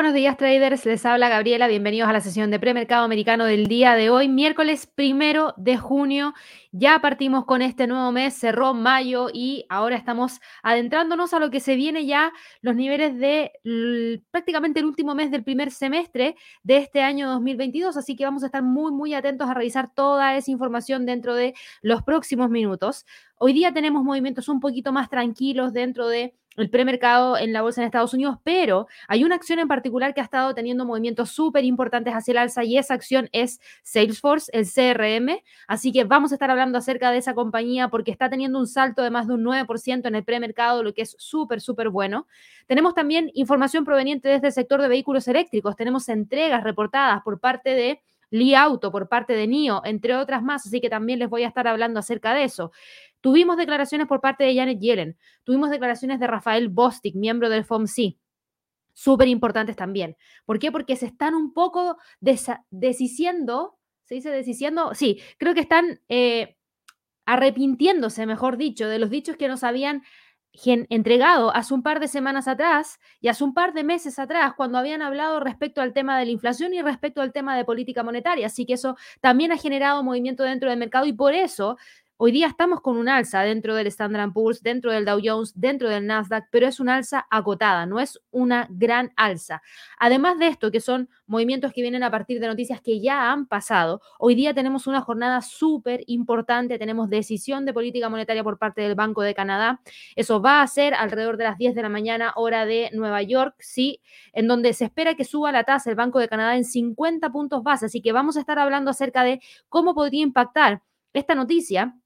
Buenos días traders, les habla Gabriela, bienvenidos a la sesión de premercado americano del día de hoy, miércoles primero de junio. Ya partimos con este nuevo mes, cerró mayo y ahora estamos adentrándonos a lo que se viene ya los niveles de prácticamente el último mes del primer semestre de este año 2022, así que vamos a estar muy muy atentos a revisar toda esa información dentro de los próximos minutos. Hoy día tenemos movimientos un poquito más tranquilos dentro de el premercado en la bolsa en Estados Unidos, pero hay una acción en particular que ha estado teniendo movimientos súper importantes hacia el alza y esa acción es Salesforce, el CRM. Así que vamos a estar hablando acerca de esa compañía porque está teniendo un salto de más de un 9% en el premercado, lo que es súper, súper bueno. Tenemos también información proveniente desde el sector de vehículos eléctricos. Tenemos entregas reportadas por parte de Li Auto, por parte de NIO, entre otras más, así que también les voy a estar hablando acerca de eso. Tuvimos declaraciones por parte de Janet Yellen, tuvimos declaraciones de Rafael Bostic, miembro del FOMC, súper importantes también. ¿Por qué? Porque se están un poco deshiciendo, ¿se dice deshiciendo? Sí, creo que están eh, arrepintiéndose, mejor dicho, de los dichos que nos habían entregado hace un par de semanas atrás y hace un par de meses atrás cuando habían hablado respecto al tema de la inflación y respecto al tema de política monetaria. Así que eso también ha generado movimiento dentro del mercado y por eso Hoy día estamos con un alza dentro del Standard Poor's, dentro del Dow Jones, dentro del Nasdaq, pero es una alza acotada, no es una gran alza. Además de esto, que son movimientos que vienen a partir de noticias que ya han pasado, hoy día tenemos una jornada súper importante, tenemos decisión de política monetaria por parte del Banco de Canadá. Eso va a ser alrededor de las 10 de la mañana, hora de Nueva York, sí, en donde se espera que suba la tasa el Banco de Canadá en 50 puntos base. Así que vamos a estar hablando acerca de cómo podría impactar esta noticia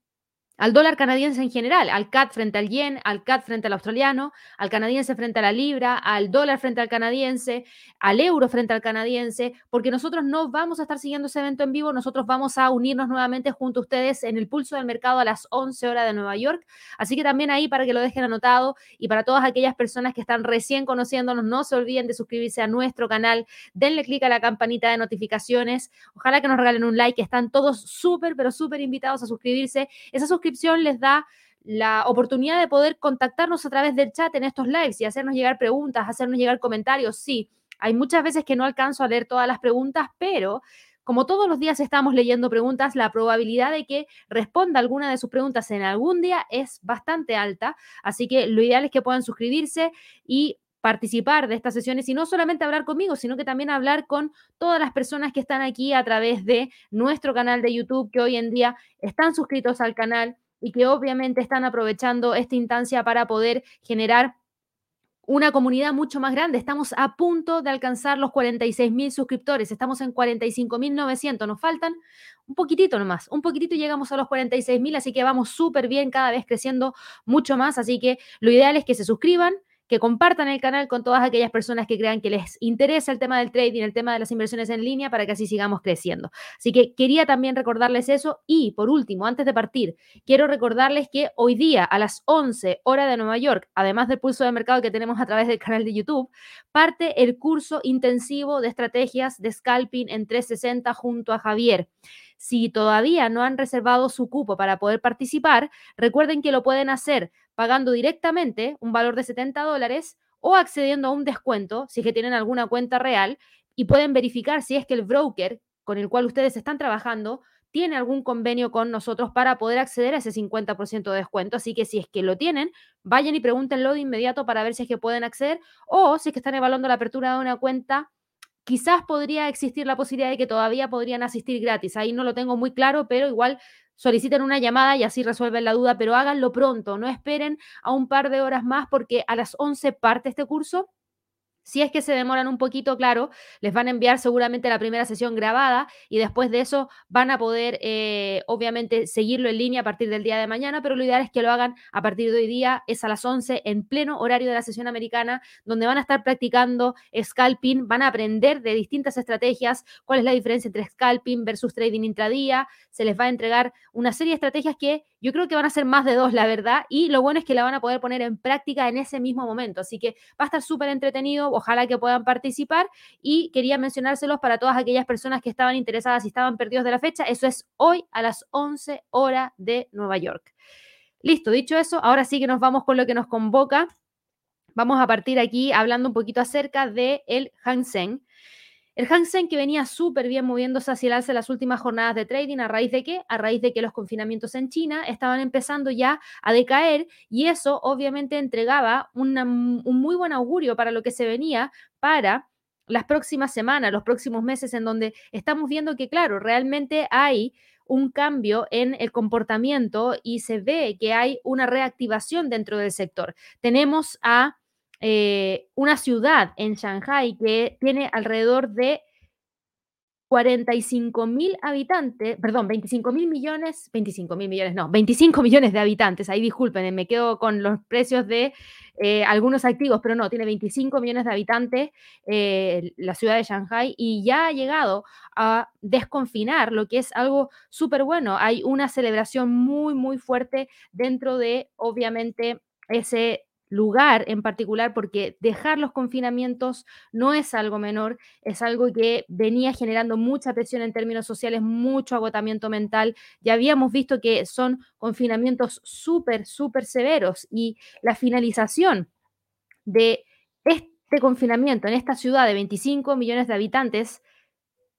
al dólar canadiense en general, al CAD frente al yen, al CAD frente al australiano, al canadiense frente a la libra, al dólar frente al canadiense, al euro frente al canadiense, porque nosotros no vamos a estar siguiendo ese evento en vivo, nosotros vamos a unirnos nuevamente junto a ustedes en el pulso del mercado a las 11 horas de Nueva York. Así que también ahí para que lo dejen anotado y para todas aquellas personas que están recién conociéndonos, no se olviden de suscribirse a nuestro canal, denle clic a la campanita de notificaciones, ojalá que nos regalen un like, están todos súper, pero súper invitados a suscribirse. Esa suscripción les da la oportunidad de poder contactarnos a través del chat en estos lives y hacernos llegar preguntas, hacernos llegar comentarios. Sí, hay muchas veces que no alcanzo a leer todas las preguntas, pero como todos los días estamos leyendo preguntas, la probabilidad de que responda alguna de sus preguntas en algún día es bastante alta. Así que lo ideal es que puedan suscribirse y participar de estas sesiones y no solamente hablar conmigo, sino que también hablar con todas las personas que están aquí a través de nuestro canal de YouTube, que hoy en día están suscritos al canal y que obviamente están aprovechando esta instancia para poder generar una comunidad mucho más grande. Estamos a punto de alcanzar los 46 mil suscriptores. Estamos en 45 mil 900. Nos faltan un poquitito nomás. Un poquitito y llegamos a los 46 mil. Así que vamos súper bien, cada vez creciendo mucho más. Así que lo ideal es que se suscriban, que compartan el canal con todas aquellas personas que crean que les interesa el tema del trading, el tema de las inversiones en línea, para que así sigamos creciendo. Así que quería también recordarles eso. Y por último, antes de partir, quiero recordarles que hoy día a las 11 hora de Nueva York, además del pulso de mercado que tenemos a través del canal de YouTube, parte el curso intensivo de estrategias de scalping en 360 junto a Javier. Si todavía no han reservado su cupo para poder participar, recuerden que lo pueden hacer pagando directamente un valor de 70 dólares o accediendo a un descuento si es que tienen alguna cuenta real y pueden verificar si es que el broker con el cual ustedes están trabajando tiene algún convenio con nosotros para poder acceder a ese 50% de descuento. Así que si es que lo tienen, vayan y pregúntenlo de inmediato para ver si es que pueden acceder o si es que están evaluando la apertura de una cuenta quizás podría existir la posibilidad de que todavía podrían asistir gratis. Ahí no lo tengo muy claro, pero igual soliciten una llamada y así resuelven la duda, pero háganlo pronto, no esperen a un par de horas más porque a las 11 parte este curso si es que se demoran un poquito, claro, les van a enviar seguramente la primera sesión grabada y después de eso van a poder, eh, obviamente, seguirlo en línea a partir del día de mañana, pero lo ideal es que lo hagan a partir de hoy día, es a las 11 en pleno horario de la sesión americana, donde van a estar practicando scalping, van a aprender de distintas estrategias, cuál es la diferencia entre scalping versus trading intradía, se les va a entregar una serie de estrategias que yo creo que van a ser más de dos, la verdad, y lo bueno es que la van a poder poner en práctica en ese mismo momento, así que va a estar súper entretenido ojalá que puedan participar y quería mencionárselos para todas aquellas personas que estaban interesadas y estaban perdidos de la fecha. Eso es hoy a las 11 horas de Nueva York. Listo, dicho eso, ahora sí que nos vamos con lo que nos convoca Vamos a partir aquí hablando un poquito acerca del el. El Hang que venía súper bien moviéndose hacia el alza en las últimas jornadas de trading, ¿a raíz de qué? A raíz de que los confinamientos en China estaban empezando ya a decaer y eso obviamente entregaba un muy buen augurio para lo que se venía para las próximas semanas, los próximos meses, en donde estamos viendo que, claro, realmente hay un cambio en el comportamiento y se ve que hay una reactivación dentro del sector. Tenemos a eh, una ciudad en Shanghai que tiene alrededor de 45 mil habitantes, perdón, 25 mil millones, 25 mil millones, no, 25 millones de habitantes, ahí disculpen, me quedo con los precios de eh, algunos activos, pero no, tiene 25 millones de habitantes eh, la ciudad de Shanghai y ya ha llegado a desconfinar, lo que es algo súper bueno. Hay una celebración muy, muy fuerte dentro de, obviamente, ese lugar en particular, porque dejar los confinamientos no es algo menor, es algo que venía generando mucha presión en términos sociales, mucho agotamiento mental. Ya habíamos visto que son confinamientos súper, súper severos y la finalización de este confinamiento en esta ciudad de 25 millones de habitantes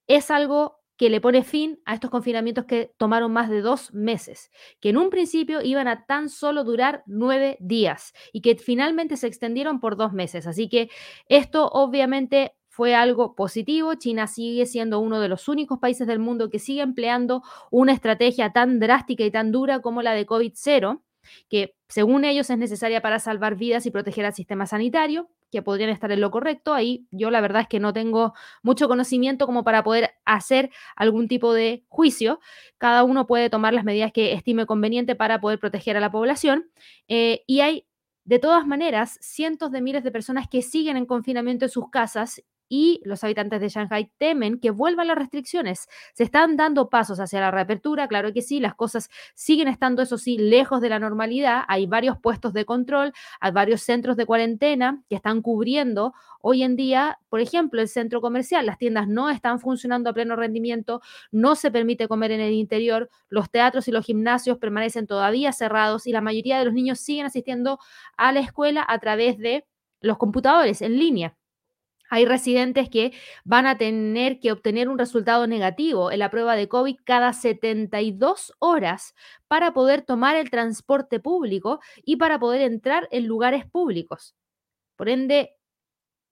es algo que le pone fin a estos confinamientos que tomaron más de dos meses, que en un principio iban a tan solo durar nueve días y que finalmente se extendieron por dos meses. Así que esto obviamente fue algo positivo. China sigue siendo uno de los únicos países del mundo que sigue empleando una estrategia tan drástica y tan dura como la de COVID-0 que según ellos es necesaria para salvar vidas y proteger al sistema sanitario, que podrían estar en lo correcto. Ahí yo la verdad es que no tengo mucho conocimiento como para poder hacer algún tipo de juicio. Cada uno puede tomar las medidas que estime conveniente para poder proteger a la población. Eh, y hay de todas maneras, cientos de miles de personas que siguen en confinamiento en sus casas y los habitantes de Shanghai temen que vuelvan las restricciones. Se están dando pasos hacia la reapertura, claro que sí, las cosas siguen estando, eso sí, lejos de la normalidad. Hay varios puestos de control, hay varios centros de cuarentena que están cubriendo hoy en día, por ejemplo, el centro comercial. Las tiendas no están funcionando a pleno rendimiento, no se permite comer en el interior, los teatros y los gimnasios permanecen todavía cerrados y la mayoría de los niños siguen asistiendo a la escuela a través de los computadores en línea. Hay residentes que van a tener que obtener un resultado negativo en la prueba de COVID cada 72 horas para poder tomar el transporte público y para poder entrar en lugares públicos. Por ende,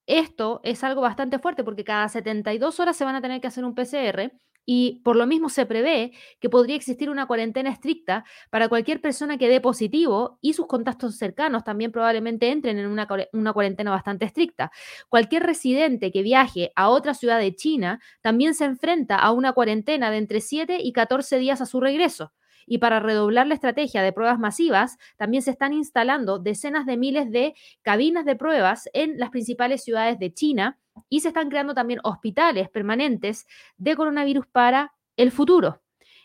esto es algo bastante fuerte porque cada 72 horas se van a tener que hacer un PCR y por lo mismo se prevé que podría existir una cuarentena estricta para cualquier persona que dé positivo y sus contactos cercanos también probablemente entren en una, cuarentena bastante estricta. Cualquier residente que viaje a otra ciudad de China también se enfrenta a una cuarentena de entre 7 y 14 días a su regreso. Y para redoblar la estrategia de pruebas masivas, también se están instalando decenas de miles de cabinas de pruebas en las principales ciudades de China y se están creando también hospitales permanentes de coronavirus para el futuro.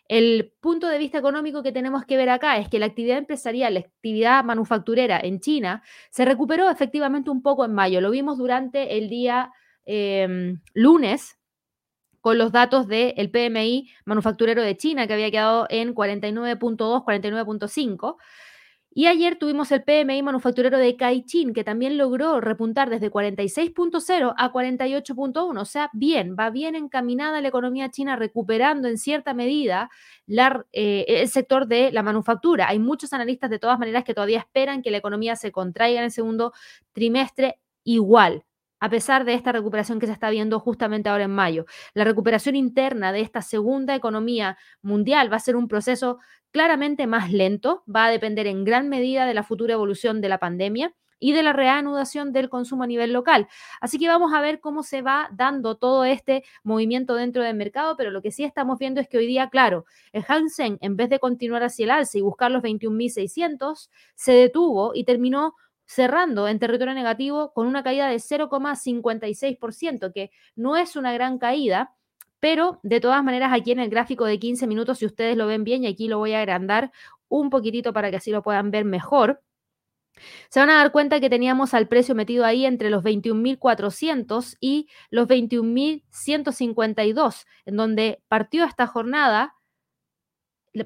El punto de vista económico que tenemos que ver acá es que la actividad empresarial, la actividad manufacturera en China se recuperó efectivamente un poco en mayo. Lo vimos durante el día em, lunes con los datos del PMI manufacturero de China, que había quedado en 49.2, 49.5. Y ayer tuvimos el PMI manufacturero de Caixin, que también logró repuntar desde 46.0 a 48.1. O sea, bien, va bien encaminada la economía china, recuperando en cierta medida eh, el sector de la manufactura. Hay muchos analistas de todas maneras que todavía esperan que la economía se contraiga en el segundo trimestre igual a pesar de esta recuperación que se está viendo justamente ahora en mayo. La recuperación interna de esta segunda economía mundial va a ser un proceso claramente más lento, va a depender en gran medida de la futura evolución de la pandemia y de la reanudación del consumo a nivel local. Así que vamos a ver cómo se va dando todo este movimiento dentro del mercado, pero lo que sí estamos viendo es que hoy día, claro, el Hang Seng, en vez de continuar hacia el alza y buscar los 21.600, se detuvo y terminó cerrando en territorio negativo con una caída de 0,56%, que no es una gran caída, pero de todas maneras aquí en el gráfico de 15 minutos, si ustedes lo ven bien, y aquí lo voy a agrandar un poquitito para que así lo puedan ver mejor, se van a dar cuenta que teníamos al precio metido ahí entre los 21.400 y los 21.152, en donde partió esta jornada,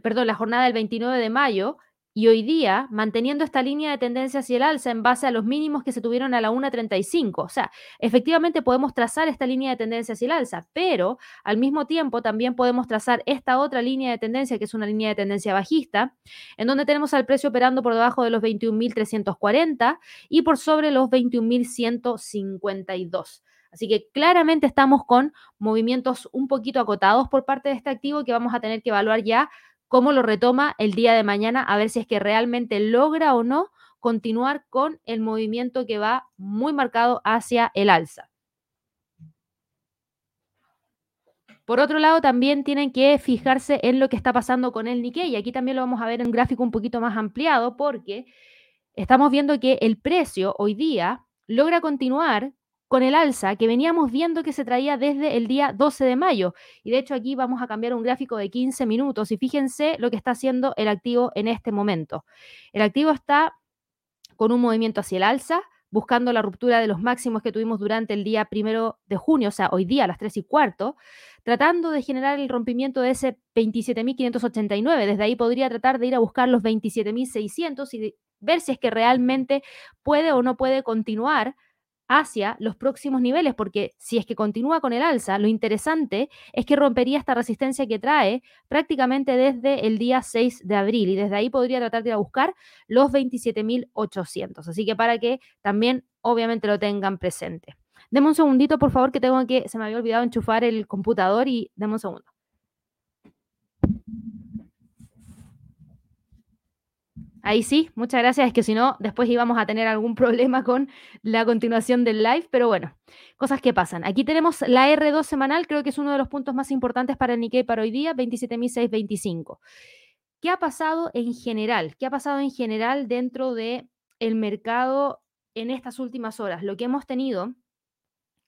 perdón, la jornada del 29 de mayo, y hoy día manteniendo esta línea de tendencia hacia el alza en base a los mínimos que se tuvieron a la 1.35. O sea, efectivamente podemos trazar esta línea de tendencia hacia el alza, pero al mismo tiempo también podemos trazar esta otra línea de tendencia, que es una línea de tendencia bajista, en donde tenemos al precio operando por debajo de los 21.340 y por sobre los 21.152. Así que claramente estamos con movimientos un poquito acotados por parte de este activo que vamos a tener que evaluar ya cómo lo retoma el día de mañana, a ver si es que realmente logra o no continuar con el movimiento que va muy marcado hacia el alza. Por otro lado, también tienen que fijarse en lo que está pasando con el Nikkei. Y aquí también lo vamos a ver en un gráfico un poquito más ampliado porque estamos viendo que el precio hoy día logra continuar con el alza que veníamos viendo que se traía desde el día 12 de mayo. Y de hecho aquí vamos a cambiar un gráfico de 15 minutos y fíjense lo que está haciendo el activo en este momento. El activo está con un movimiento hacia el alza, buscando la ruptura de los máximos que tuvimos durante el día primero de junio, o sea, hoy día a las 3 y cuarto, tratando de generar el rompimiento de ese 27.589. Desde ahí podría tratar de ir a buscar los 27.600 y ver si es que realmente puede o no puede continuar hacia los próximos niveles, porque si es que continúa con el alza, lo interesante es que rompería esta resistencia que trae prácticamente desde el día 6 de abril y desde ahí podría tratar de ir a buscar los 27.800. Así que para que también obviamente lo tengan presente. Deme un segundito, por favor, que tengo que, se me había olvidado enchufar el computador y deme un segundo. Ahí sí, muchas gracias. Es que si no, después íbamos a tener algún problema con la continuación del live, pero bueno, cosas que pasan. Aquí tenemos la R2 semanal, creo que es uno de los puntos más importantes para el Nikkei para hoy día, 27.625. ¿Qué ha pasado en general? ¿Qué ha pasado en general dentro del el mercado en estas últimas horas? Lo que hemos tenido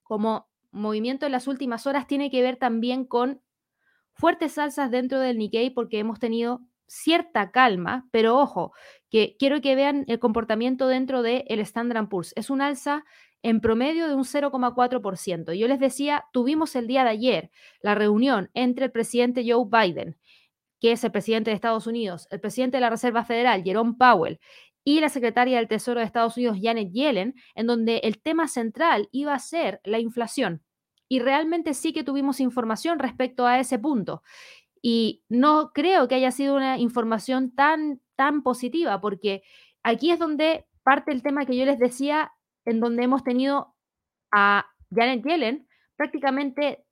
como movimiento en las últimas horas tiene que ver también con fuertes alzas dentro del Nikkei porque hemos tenido cierta calma, pero ojo, que quiero que vean el comportamiento dentro del el Standard Poor's. Es un alza en promedio de un 0,4%. Yo les decía, tuvimos el día de ayer la reunión entre el presidente Joe Biden, que es el presidente de Estados Unidos, el presidente de la Reserva Federal, Jerome Powell, y la secretaria del Tesoro de Estados Unidos, Janet Yellen, en donde el tema central iba a ser la inflación. Y realmente sí que tuvimos información respecto a ese punto. Y no creo que haya sido una información tan, tan positiva, porque aquí es donde parte el tema que yo les decía, en donde hemos tenido a Janet Yellen prácticamente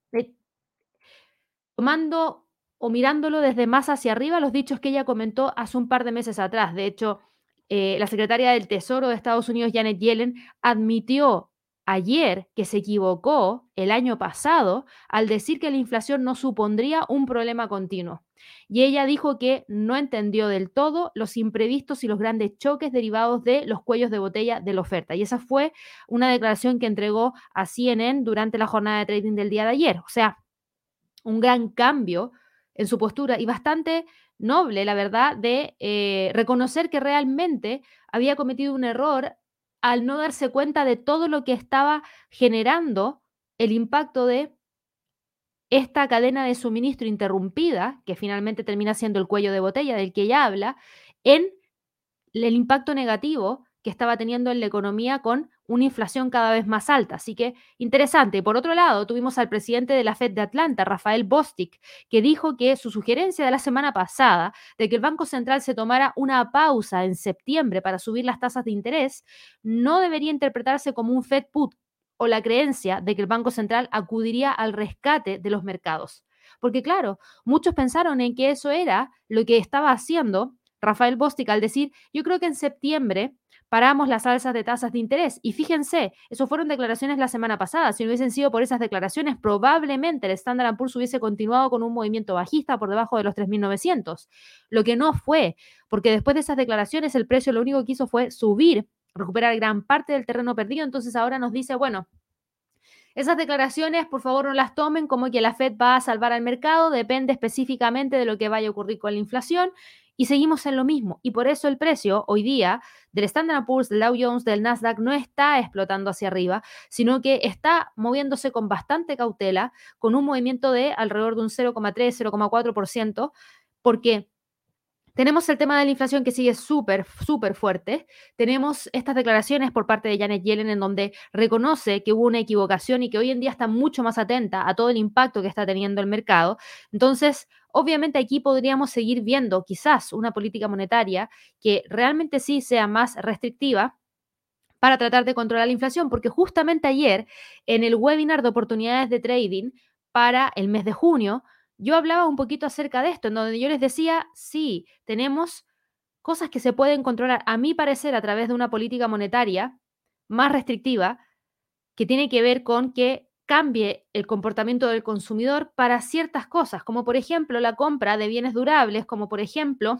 tomando o mirándolo desde más hacia arriba los dichos que ella comentó hace un par de meses atrás. De hecho, eh, la secretaria del Tesoro de Estados Unidos, Janet Yellen, admitió ayer que se equivocó el año pasado al decir que la inflación no supondría un problema continuo. Y ella dijo que no entendió del todo los imprevistos y los grandes choques derivados de los cuellos de botella de la oferta. Y esa fue una declaración que entregó a CNN durante la jornada de trading del día de ayer. O sea, un gran cambio en su postura y bastante noble, la verdad, de eh, reconocer que realmente había cometido un error al no darse cuenta de todo lo que estaba generando el impacto de esta cadena de suministro interrumpida, que finalmente termina siendo el cuello de botella del que ella habla, en el impacto negativo que estaba teniendo en la economía con una inflación cada vez más alta. Así que interesante. Por otro lado, tuvimos al presidente de la Fed de Atlanta, Rafael Bostic, que dijo que su sugerencia de la semana pasada de que el Banco Central se tomara una pausa en septiembre para subir las tasas de interés no debería interpretarse como un Fed put o la creencia de que el Banco Central acudiría al rescate de los mercados. Porque claro, muchos pensaron en que eso era lo que estaba haciendo Rafael Bostic al decir, yo creo que en septiembre paramos las alzas de tasas de interés. Y fíjense, eso fueron declaraciones la semana pasada. Si no hubiesen sido por esas declaraciones, probablemente el Standard Poor's hubiese continuado con un movimiento bajista por debajo de los 3.900. Lo que no fue, porque después de esas declaraciones el precio lo único que hizo fue subir, recuperar gran parte del terreno perdido. Entonces ahora nos dice, bueno, esas declaraciones, por favor, no las tomen como que la Fed va a salvar al mercado, depende específicamente de lo que vaya a ocurrir con la inflación y seguimos en lo mismo. Y por eso el precio hoy día del Standard Poor's, del Dow Jones, del Nasdaq no está explotando hacia arriba, sino que está moviéndose con bastante cautela, con un movimiento de alrededor de un 0,3, 0,4%, porque Tenemos el tema de la inflación que sigue súper, súper fuerte. Tenemos estas declaraciones por parte de Janet Yellen en donde reconoce que hubo una equivocación y que hoy en día está mucho más atenta a todo el impacto que está teniendo el mercado. Entonces, obviamente aquí podríamos seguir viendo quizás una política monetaria que realmente sí sea más restrictiva para tratar de controlar la inflación, porque justamente ayer en el webinar de oportunidades de trading para el mes de junio, yo hablaba un poquito acerca de esto, en donde yo les decía, sí, tenemos cosas que se pueden controlar, a mi parecer, a través de una política monetaria más restrictiva, que tiene que ver con que cambie el comportamiento del consumidor para ciertas cosas, como por ejemplo la compra de bienes durables, como por ejemplo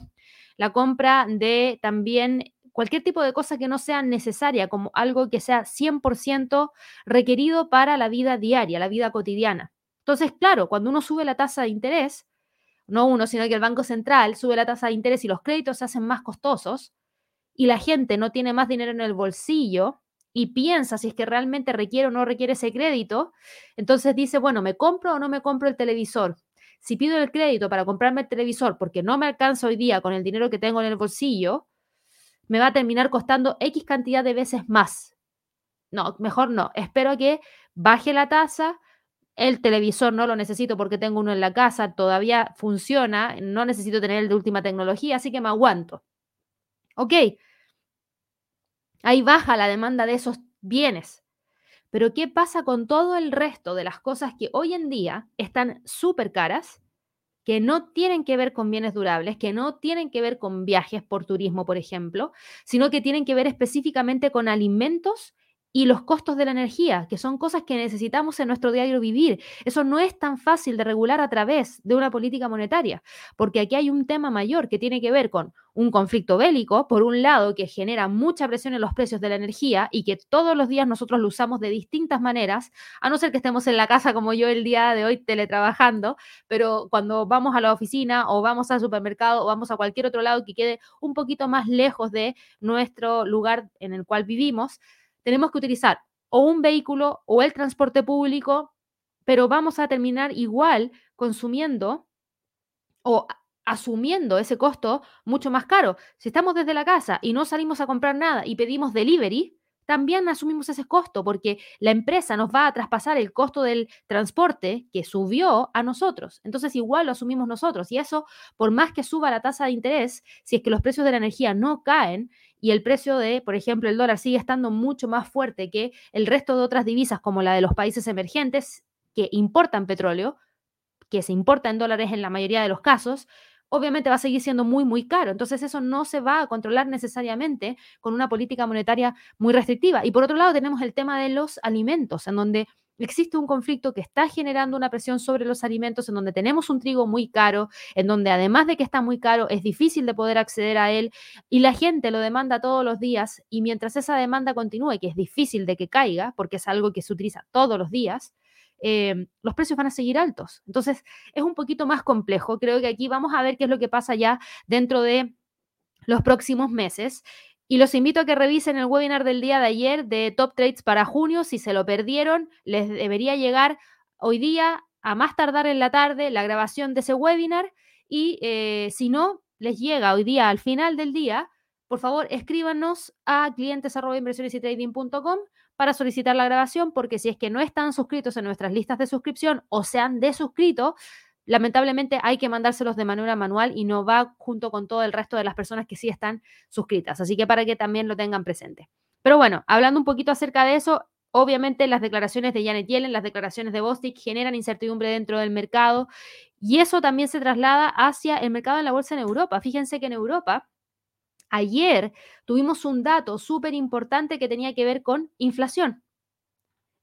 la compra de también cualquier tipo de cosa que no sea necesaria, como algo que sea 100% requerido para la vida diaria, la vida cotidiana. Entonces, claro, cuando uno sube la tasa de interés, no uno, sino que el Banco Central sube la tasa de interés y los créditos se hacen más costosos y la gente no tiene más dinero en el bolsillo y piensa si es que realmente requiere o no requiere ese crédito, entonces dice, bueno, ¿me compro o no me compro el televisor? Si pido el crédito para comprarme el televisor porque no me alcanza hoy día con el dinero que tengo en el bolsillo, me va a terminar costando X cantidad de veces más. No, mejor no. Espero que baje la tasa, el televisor no lo necesito porque tengo uno en la casa, todavía funciona, no necesito tener el de última tecnología, así que me aguanto. Ok, ahí baja la demanda de esos bienes. Pero ¿qué pasa con todo el resto de las cosas que hoy en día están súper caras, que no tienen que ver con bienes durables, que no tienen que ver con viajes por turismo, por ejemplo, sino que tienen que ver específicamente con alimentos y los costos de la energía, que son cosas que necesitamos en nuestro diario vivir. Eso no es tan fácil de regular a través de una política monetaria, porque aquí hay un tema mayor que tiene que ver con un conflicto bélico, por un lado, que genera mucha presión en los precios de la energía y que todos los días nosotros lo usamos de distintas maneras, a no ser que estemos en la casa como yo el día de hoy teletrabajando, pero cuando vamos a la oficina o vamos al supermercado o vamos a cualquier otro lado que quede un poquito más lejos de nuestro lugar en el cual vivimos, tenemos que utilizar o un vehículo o el transporte público, pero vamos a terminar igual consumiendo o asumiendo ese costo mucho más caro. Si estamos desde la casa y no salimos a comprar nada y pedimos delivery, también asumimos ese costo porque la empresa nos va a traspasar el costo del transporte que subió a nosotros. Entonces igual lo asumimos nosotros y eso, por más que suba la tasa de interés, si es que los precios de la energía no caen y el precio de, por ejemplo, el dólar sigue estando mucho más fuerte que el resto de otras divisas como la de los países emergentes que importan petróleo, que se importa en dólares en la mayoría de los casos, obviamente va a seguir siendo muy, muy caro. Entonces eso no se va a controlar necesariamente con una política monetaria muy restrictiva. Y por otro lado tenemos el tema de los alimentos, en donde existe un conflicto que está generando una presión sobre los alimentos, en donde tenemos un trigo muy caro, en donde además de que está muy caro, es difícil de poder acceder a él y la gente lo demanda todos los días y mientras esa demanda continúe, que es difícil de que caiga, porque es algo que se utiliza todos los días, Em, los precios van a seguir altos. Entonces, es un poquito más complejo. Creo que aquí vamos a ver qué es lo que pasa ya dentro de los próximos meses. Y los invito a que revisen el webinar del día de ayer de Top Trades para junio. Si se lo perdieron, les debería llegar hoy día, a más tardar en la tarde, la grabación de ese webinar. Y eh, si no, les llega hoy día al final del día, por favor, escríbanos a clientes para solicitar la grabación, porque si es que no están suscritos en nuestras listas de suscripción o se han desuscrito, lamentablemente hay que mandárselos de manera manual y no va junto con todo el resto de las personas que sí están suscritas. Así que para que también lo tengan presente. Pero bueno, hablando un poquito acerca de eso, obviamente las declaraciones de Janet Yellen, las declaraciones de Bostic generan incertidumbre dentro del mercado y eso también se traslada hacia el mercado en la bolsa en Europa. Fíjense que en Europa Ayer tuvimos un dato súper importante que tenía que ver con inflación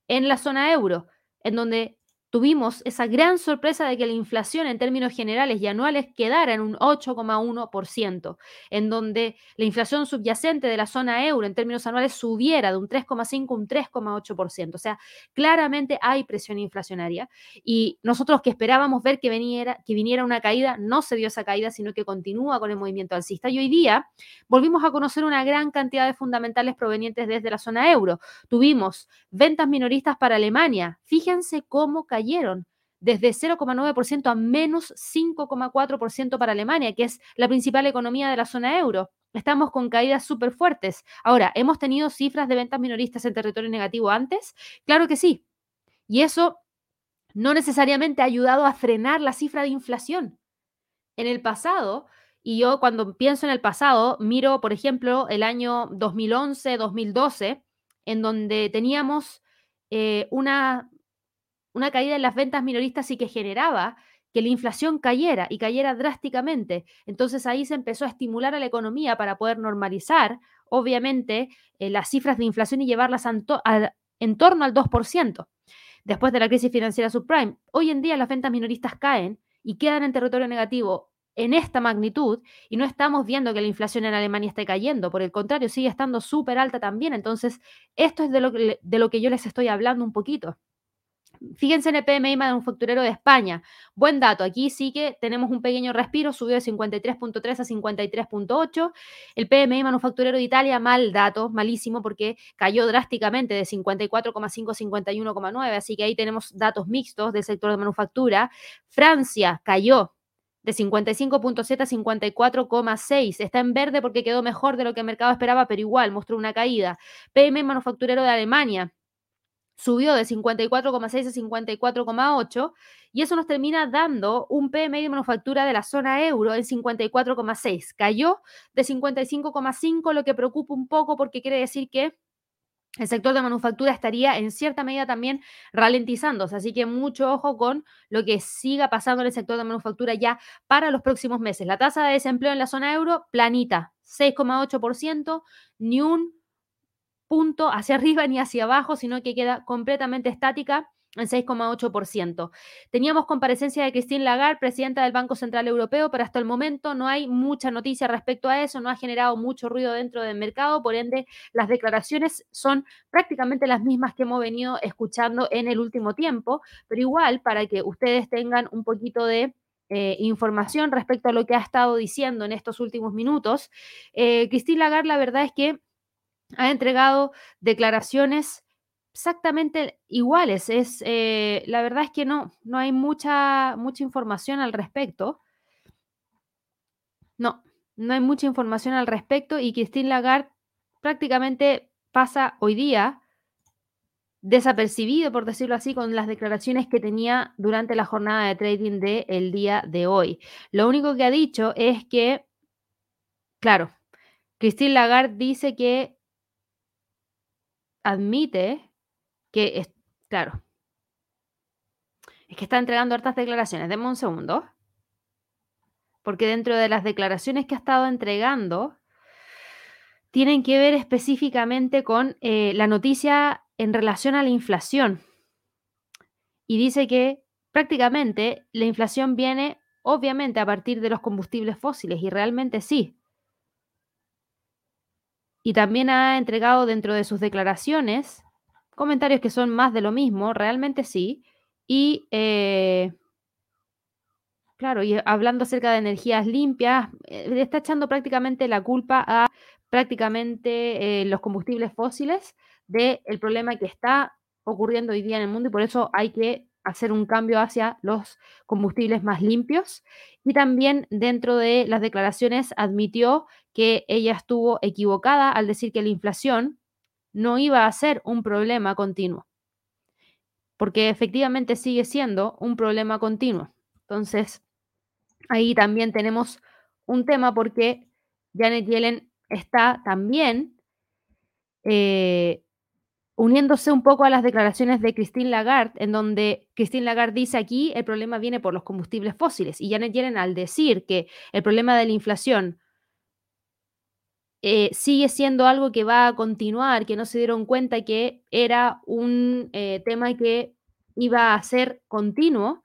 en la zona euro, en donde tuvimos esa gran sorpresa de que la inflación en términos generales y anuales quedara en un 8,1%, en donde la inflación subyacente de la zona euro en términos anuales subiera de un 3,5 a un 3,8%. O sea, claramente hay presión inflacionaria y nosotros que esperábamos ver que viniera, que viniera una caída, no se dio esa caída, sino que continúa con el movimiento alcista. Y hoy día volvimos a conocer una gran cantidad de fundamentales provenientes desde la zona euro. Tuvimos ventas minoristas para Alemania. Fíjense cómo cayeron desde 0,9% a menos 5,4% para Alemania, que es la principal economía de la zona euro. Estamos con caídas súper fuertes. Ahora, ¿hemos tenido cifras de ventas minoristas en territorio negativo antes? Claro que sí. Y eso no necesariamente ha ayudado a frenar la cifra de inflación. En el pasado, y yo cuando pienso en el pasado, miro, por ejemplo, el año 2011, 2012, en donde teníamos eh, una, una caída en las ventas minoristas y que generaba que la inflación cayera y cayera drásticamente. Entonces ahí se empezó a estimular a la economía para poder normalizar, obviamente, eh, las cifras de inflación y llevarlas en torno al 2%. Después de la crisis financiera subprime, hoy en día las ventas minoristas caen y quedan en territorio negativo en esta magnitud y no estamos viendo que la inflación en Alemania esté cayendo, por el contrario, sigue estando súper alta también. Entonces, esto es de lo, de lo que yo les estoy hablando un poquito. Fíjense en el PMI manufacturero de España. Buen dato. Aquí sí que tenemos un pequeño respiro, subió de 53.3 a 53.8. El PMI manufacturero de Italia, mal dato, malísimo, porque cayó drásticamente de 54,5 a 51,9. Así que ahí tenemos datos mixtos del sector de manufactura. Francia cayó de 55.7 a 54,6. Está en verde porque quedó mejor de lo que el mercado esperaba, pero igual mostró una caída. PMI manufacturero de Alemania subió de 54,6 a 54,8 y eso nos termina dando un PMI de manufactura de la zona euro en 54,6. Cayó de 55,5, lo que preocupa un poco porque quiere decir que el sector de manufactura estaría en cierta medida también ralentizándose, así que mucho ojo con lo que siga pasando en el sector de manufactura ya para los próximos meses. La tasa de desempleo en la zona euro planita, 6,8%, ni un punto hacia arriba ni hacia abajo, sino que queda completamente estática en 6,8%. Teníamos comparecencia de Christine Lagarde, presidenta del Banco Central Europeo, pero hasta el momento no hay mucha noticia respecto a eso, no ha generado mucho ruido dentro del mercado, por ende las declaraciones son prácticamente las mismas que hemos venido escuchando en el último tiempo, pero igual para que ustedes tengan un poquito de eh, información respecto a lo que ha estado diciendo en estos últimos minutos, eh, Christine Lagarde la verdad es que ha entregado declaraciones exactamente iguales. Es, eh, la verdad es que no, no hay mucha, mucha información al respecto. No, no hay mucha información al respecto y Christine Lagarde prácticamente pasa hoy día desapercibido, por decirlo así, con las declaraciones que tenía durante la jornada de trading del el día de hoy. Lo único que ha dicho es que, claro, Christine Lagarde dice que admite que, es, claro, es que está entregando hartas declaraciones. Deme un segundo. Porque dentro de las declaraciones que ha estado entregando, tienen que ver específicamente con eh, la noticia en relación a la inflación. Y dice que prácticamente la inflación viene obviamente a partir de los combustibles fósiles y realmente sí y también ha entregado dentro de sus declaraciones comentarios que son más de lo mismo, realmente sí, y eh, claro, y hablando acerca de energías limpias, eh, le está echando prácticamente la culpa a prácticamente eh, los combustibles fósiles del problema que está ocurriendo hoy día en el mundo y por eso hay que hacer un cambio hacia los combustibles más limpios. Y también dentro de las declaraciones admitió que ella estuvo equivocada al decir que la inflación no iba a ser un problema continuo, porque efectivamente sigue siendo un problema continuo. Entonces, ahí también tenemos un tema porque Janet Yellen está también eh, uniéndose un poco a las declaraciones de Christine Lagarde, en donde Christine Lagarde dice aquí el problema viene por los combustibles fósiles. Y Janet Yellen al decir que el problema de la inflación eh, sigue siendo algo que va a continuar, que no se dieron cuenta que era un eh, tema que iba a ser continuo,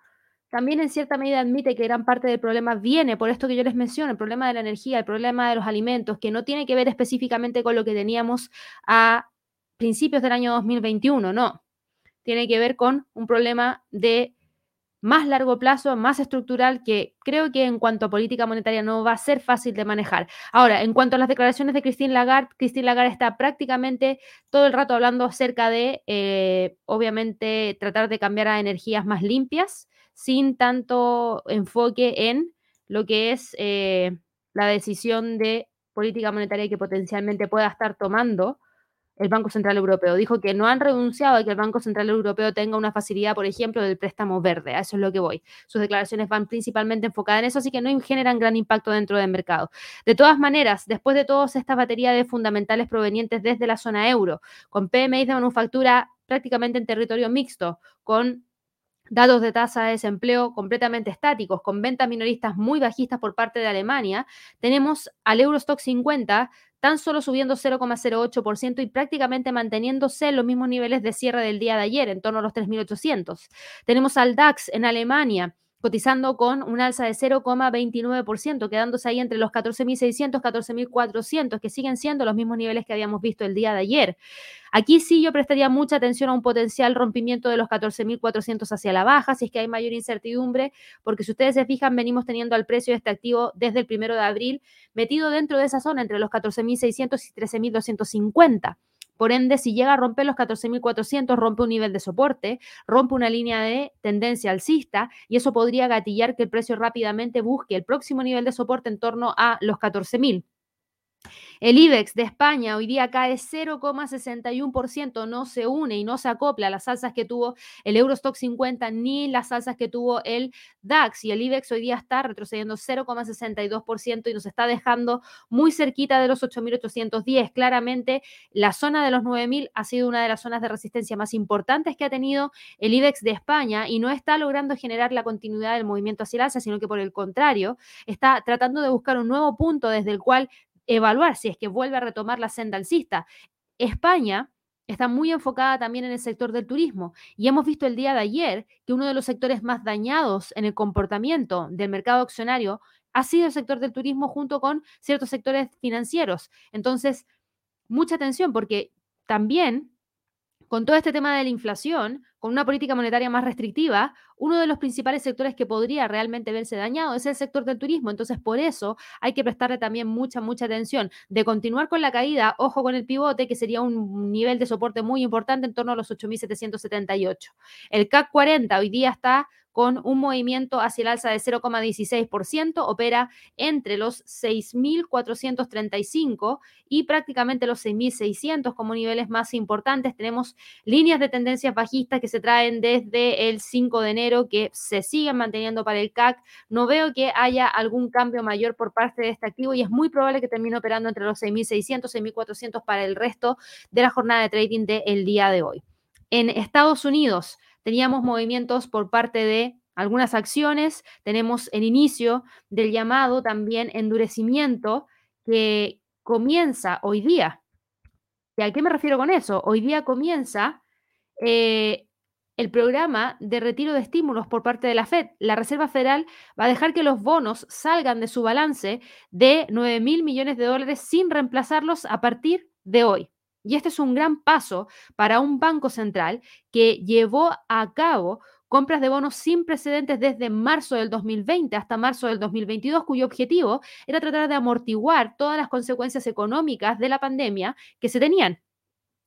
también en cierta medida admite que gran parte del problema viene por esto que yo les menciono, el problema de la energía, el problema de los alimentos, que no tiene que ver específicamente con lo que teníamos a principios del año 2021, no. Tiene que ver con un problema de más largo plazo, más estructural, que creo que en cuanto a política monetaria no va a ser fácil de manejar. Ahora, en cuanto a las declaraciones de Christine Lagarde, Christine Lagarde está prácticamente todo el rato hablando acerca de, eh, obviamente, tratar de cambiar a energías más limpias, sin tanto enfoque en lo que es eh, la decisión de política monetaria que potencialmente pueda estar tomando el Banco Central Europeo. Dijo que no han renunciado a que el Banco Central Europeo tenga una facilidad, por ejemplo, del préstamo verde. A eso es lo que voy. Sus declaraciones van principalmente enfocadas en eso, así que no generan gran impacto dentro del mercado. De todas maneras, después de todas estas baterías de fundamentales provenientes desde la zona euro, con PMI de manufactura prácticamente en territorio mixto, con datos de tasa de desempleo completamente estáticos, con ventas minoristas muy bajistas por parte de Alemania, tenemos al Eurostock 50 tan solo subiendo 0,08% y prácticamente manteniéndose en los mismos niveles de cierre del día de ayer, en torno a los 3.800. Tenemos al DAX en Alemania cotizando con un alza de 0,29%, quedándose ahí entre los 14.600, 14.400, que siguen siendo los mismos niveles que habíamos visto el día de ayer. Aquí sí yo prestaría mucha atención a un potencial rompimiento de los 14.400 hacia la baja, si es que hay mayor incertidumbre, porque si ustedes se fijan, venimos teniendo al precio de este activo desde el primero de abril metido dentro de esa zona entre los 14.600 y 13.250. Por ende, si llega a romper los 14.400, rompe un nivel de soporte, rompe una línea de tendencia alcista y eso podría gatillar que el precio rápidamente busque el próximo nivel de soporte en torno a los 14.000. El IBEX de España hoy día cae 0,61%, no se une y no se acopla a las alzas que tuvo el Eurostock 50 ni las alzas que tuvo el DAX y el IBEX hoy día está retrocediendo 0,62% y nos está dejando muy cerquita de los 8.810. Claramente la zona de los 9.000 ha sido una de las zonas de resistencia más importantes que ha tenido el IBEX de España y no está logrando generar la continuidad del movimiento hacia el alza, sino que por el contrario está tratando de buscar un nuevo punto desde el cual evaluar si es que vuelve a retomar la senda alcista. España está muy enfocada también en el sector del turismo y hemos visto el día de ayer que uno de los sectores más dañados en el comportamiento del mercado accionario ha sido el sector del turismo junto con ciertos sectores financieros. Entonces, mucha atención porque también con todo este tema de la inflación, con una política monetaria más restrictiva, uno de los principales sectores que podría realmente verse dañado es el sector del turismo. Entonces, por eso hay que prestarle también mucha, mucha atención. De continuar con la caída, ojo con el pivote, que sería un nivel de soporte muy importante en torno a los 8.778. El CAC 40 hoy día está con un movimiento hacia el alza de 0,16%, opera entre los 6.435 y prácticamente los 6.600 como niveles más importantes. Tenemos líneas de tendencias bajistas que se traen desde el 5 de enero que se siguen manteniendo para el CAC. No veo que haya algún cambio mayor por parte de este activo y es muy probable que termine operando entre los 6.600 y 6.400 para el resto de la jornada de trading del día de hoy. En Estados Unidos, teníamos movimientos por parte de algunas acciones, tenemos el inicio del llamado también endurecimiento que comienza hoy día. ¿Y a qué me refiero con eso? Hoy día comienza eh, el programa de retiro de estímulos por parte de la Fed. La Reserva Federal va a dejar que los bonos salgan de su balance de 9 mil millones de dólares sin reemplazarlos a partir de hoy. Y este es un gran paso para un banco central que llevó a cabo compras de bonos sin precedentes desde marzo del 2020 hasta marzo del 2022, cuyo objetivo era tratar de amortiguar todas las consecuencias económicas de la pandemia que se tenían.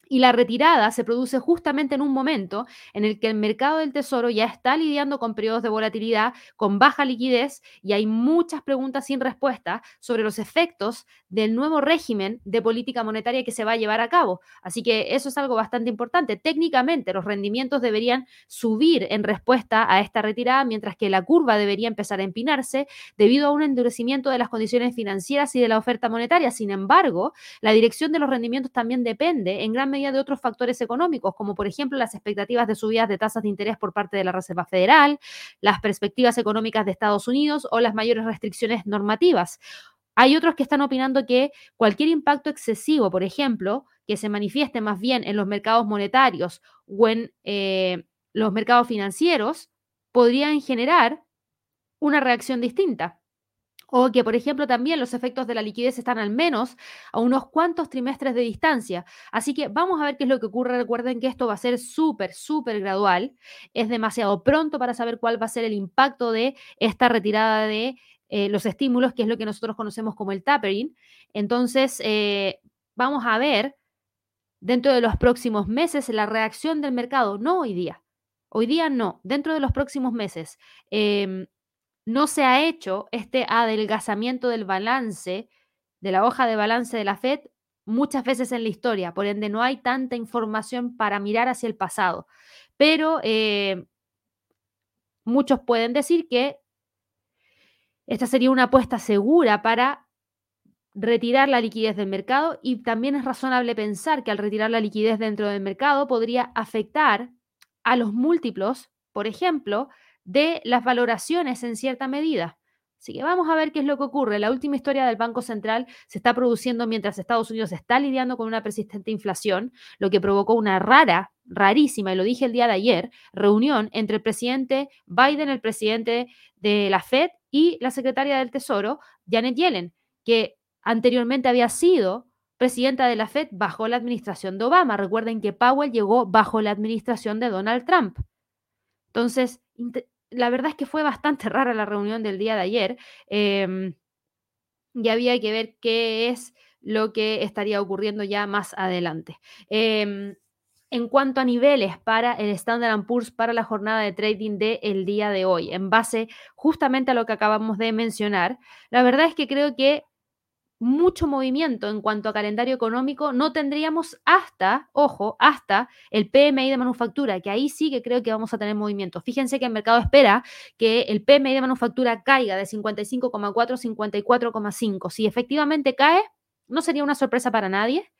Y la retirada se produce justamente en un momento en el que el mercado del tesoro ya está lidiando con periodos de volatilidad, con baja liquidez y hay muchas preguntas sin respuesta sobre los efectos del nuevo régimen de política monetaria que se va a llevar a cabo. Así que eso es algo bastante importante. Técnicamente los rendimientos deberían subir en respuesta a esta retirada, mientras que la curva debería empezar a empinarse debido a un endurecimiento de las condiciones financieras y de la oferta monetaria. Sin embargo, la dirección de los rendimientos también depende en gran medida de otros factores económicos, como por ejemplo las expectativas de subidas de tasas de interés por parte de la Reserva Federal, las perspectivas económicas de Estados Unidos o las mayores restricciones normativas. Hay otros que están opinando que cualquier impacto excesivo, por ejemplo, que se manifieste más bien en los mercados monetarios o en eh, los mercados financieros, podrían generar una reacción distinta. O que, por ejemplo, también los efectos de la liquidez están al menos a unos cuantos trimestres de distancia. Así que vamos a ver qué es lo que ocurre. Recuerden que esto va a ser súper, súper gradual. Es demasiado pronto para saber cuál va a ser el impacto de esta retirada de eh, los estímulos, que es lo que nosotros conocemos como el tapering. Entonces, eh, vamos a ver dentro de los próximos meses la reacción del mercado, no hoy día. Hoy día no, dentro de los próximos meses. Em, no se ha hecho este adelgazamiento del balance, de la hoja de balance de la Fed, muchas veces en la historia, por ende no hay tanta información para mirar hacia el pasado. Pero eh, muchos pueden decir que esta sería una apuesta segura para retirar la liquidez del mercado y también es razonable pensar que al retirar la liquidez dentro del mercado podría afectar a los múltiplos, por ejemplo, de las valoraciones en cierta medida. Así que vamos a ver qué es lo que ocurre. La última historia del Banco Central se está produciendo mientras Estados Unidos está lidiando con una persistente inflación, lo que provocó una rara, rarísima, y lo dije el día de ayer, reunión entre el presidente Biden, el presidente de la Fed y la secretaria del Tesoro, Janet Yellen, que anteriormente había sido presidenta de la Fed bajo la administración de Obama. Recuerden que Powell llegó bajo la administración de Donald Trump. Entonces, la verdad es que fue bastante rara la reunión del día de ayer. Eh, y había que ver qué es lo que estaría ocurriendo ya más adelante. Em, en cuanto a niveles para el Standard Poor's para la jornada de trading del el día de hoy, en base justamente a lo que acabamos de mencionar, la verdad es que creo que mucho movimiento en cuanto a calendario económico no tendríamos hasta, ojo, hasta el PMI de manufactura, que ahí sí que creo que vamos a tener movimiento. Fíjense que el mercado espera que el PMI de manufactura caiga de 55,4 a 54,5. Si efectivamente cae, no sería una sorpresa para nadie,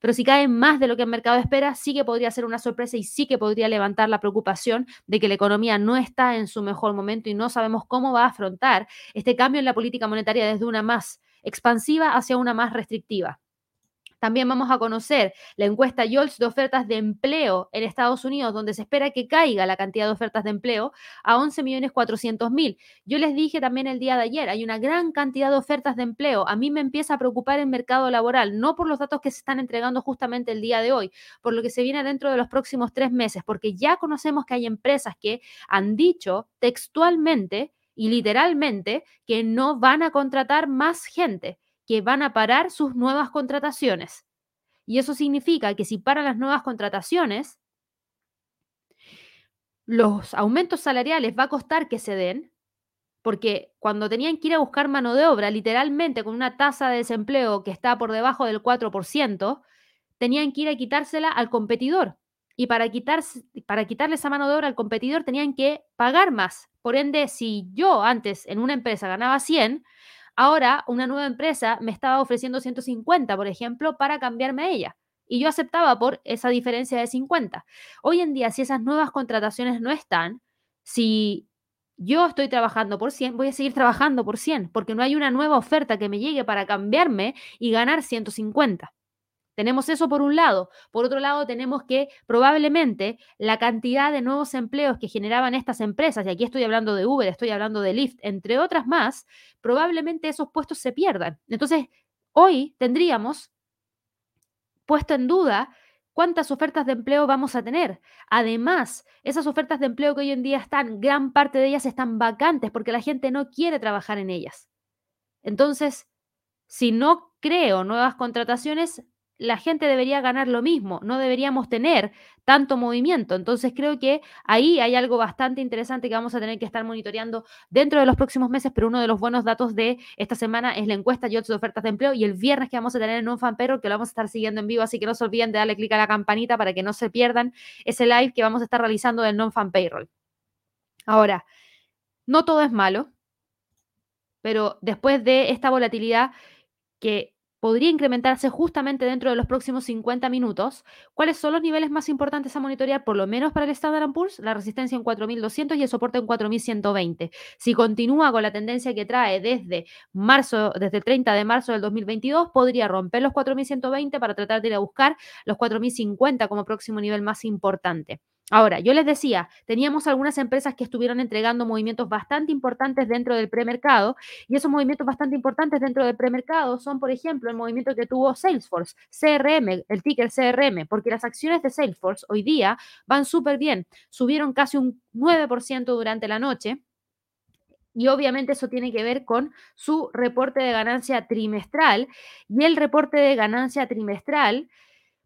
pero si cae más de lo que el mercado espera, sí que podría ser una sorpresa y sí que podría levantar la preocupación de que la economía no está en su mejor momento y no sabemos cómo va a afrontar este cambio en la política monetaria desde una más expansiva hacia una más restrictiva. También vamos a conocer la encuesta YOLS de ofertas de empleo en Estados Unidos, donde se espera que caiga la cantidad de ofertas de empleo a 11.400.000. Yo les dije también el día de ayer, hay una gran cantidad de ofertas de empleo. A mí me empieza a preocupar el mercado laboral, no por los datos que se están entregando justamente el día de hoy, por lo que se viene dentro de los próximos tres meses, porque ya conocemos que hay empresas que han dicho textualmente y literalmente que no van a contratar más gente, que van a parar sus nuevas contrataciones. Y eso significa que si paran las nuevas contrataciones, los aumentos salariales va a costar que se den, porque cuando tenían que ir a buscar mano de obra, literalmente con una tasa de desempleo que está por debajo del 4%, tenían que ir a quitársela al competidor. Y para, quitarse, para quitarle esa mano de obra al competidor tenían que pagar más. Por ende, si yo antes en una empresa ganaba 100, ahora una nueva empresa me estaba ofreciendo 150, por ejemplo, para cambiarme a ella. Y yo aceptaba por esa diferencia de 50. Hoy en día, si esas nuevas contrataciones no están, si yo estoy trabajando por 100, voy a seguir trabajando por 100, porque no hay una nueva oferta que me llegue para cambiarme y ganar 150. Tenemos eso por un lado. Por otro lado, tenemos que probablemente la cantidad de nuevos empleos que generaban estas empresas, y aquí estoy hablando de Uber, estoy hablando de Lyft, entre otras más, probablemente esos puestos se pierdan. Entonces, hoy tendríamos puesto en duda cuántas ofertas de empleo vamos a tener. Además, esas ofertas de empleo que hoy en día están, gran parte de ellas están vacantes porque la gente no quiere trabajar en ellas. Entonces, si no creo nuevas contrataciones, la gente debería ganar lo mismo, no deberíamos tener tanto movimiento. Entonces creo que ahí hay algo bastante interesante que vamos a tener que estar monitoreando dentro de los próximos meses, pero uno de los buenos datos de esta semana es la encuesta y de ofertas de empleo y el viernes que vamos a tener en un fan que lo vamos a estar siguiendo en vivo, así que no se olviden de darle clic a la campanita para que no se pierdan ese live que vamos a estar realizando del non-fan payroll. Ahora, no todo es malo, pero después de esta volatilidad que podría incrementarse justamente dentro de los próximos 50 minutos. ¿Cuáles son los niveles más importantes a monitorear, por lo menos para el Standard Poor's? La resistencia en 4.200 y el soporte en 4.120. Si continúa con la tendencia que trae desde marzo, desde el 30 de marzo del 2022, podría romper los 4.120 para tratar de ir a buscar los 4.050 como próximo nivel más importante. Ahora, yo les decía, teníamos algunas empresas que estuvieron entregando movimientos bastante importantes dentro del premercado y esos movimientos bastante importantes dentro del premercado son, por ejemplo, el movimiento que tuvo Salesforce, CRM, el ticker CRM, porque las acciones de Salesforce hoy día van súper bien, subieron casi un 9% durante la noche. Y obviamente eso tiene que ver con su reporte de ganancia trimestral. Y el reporte de ganancia trimestral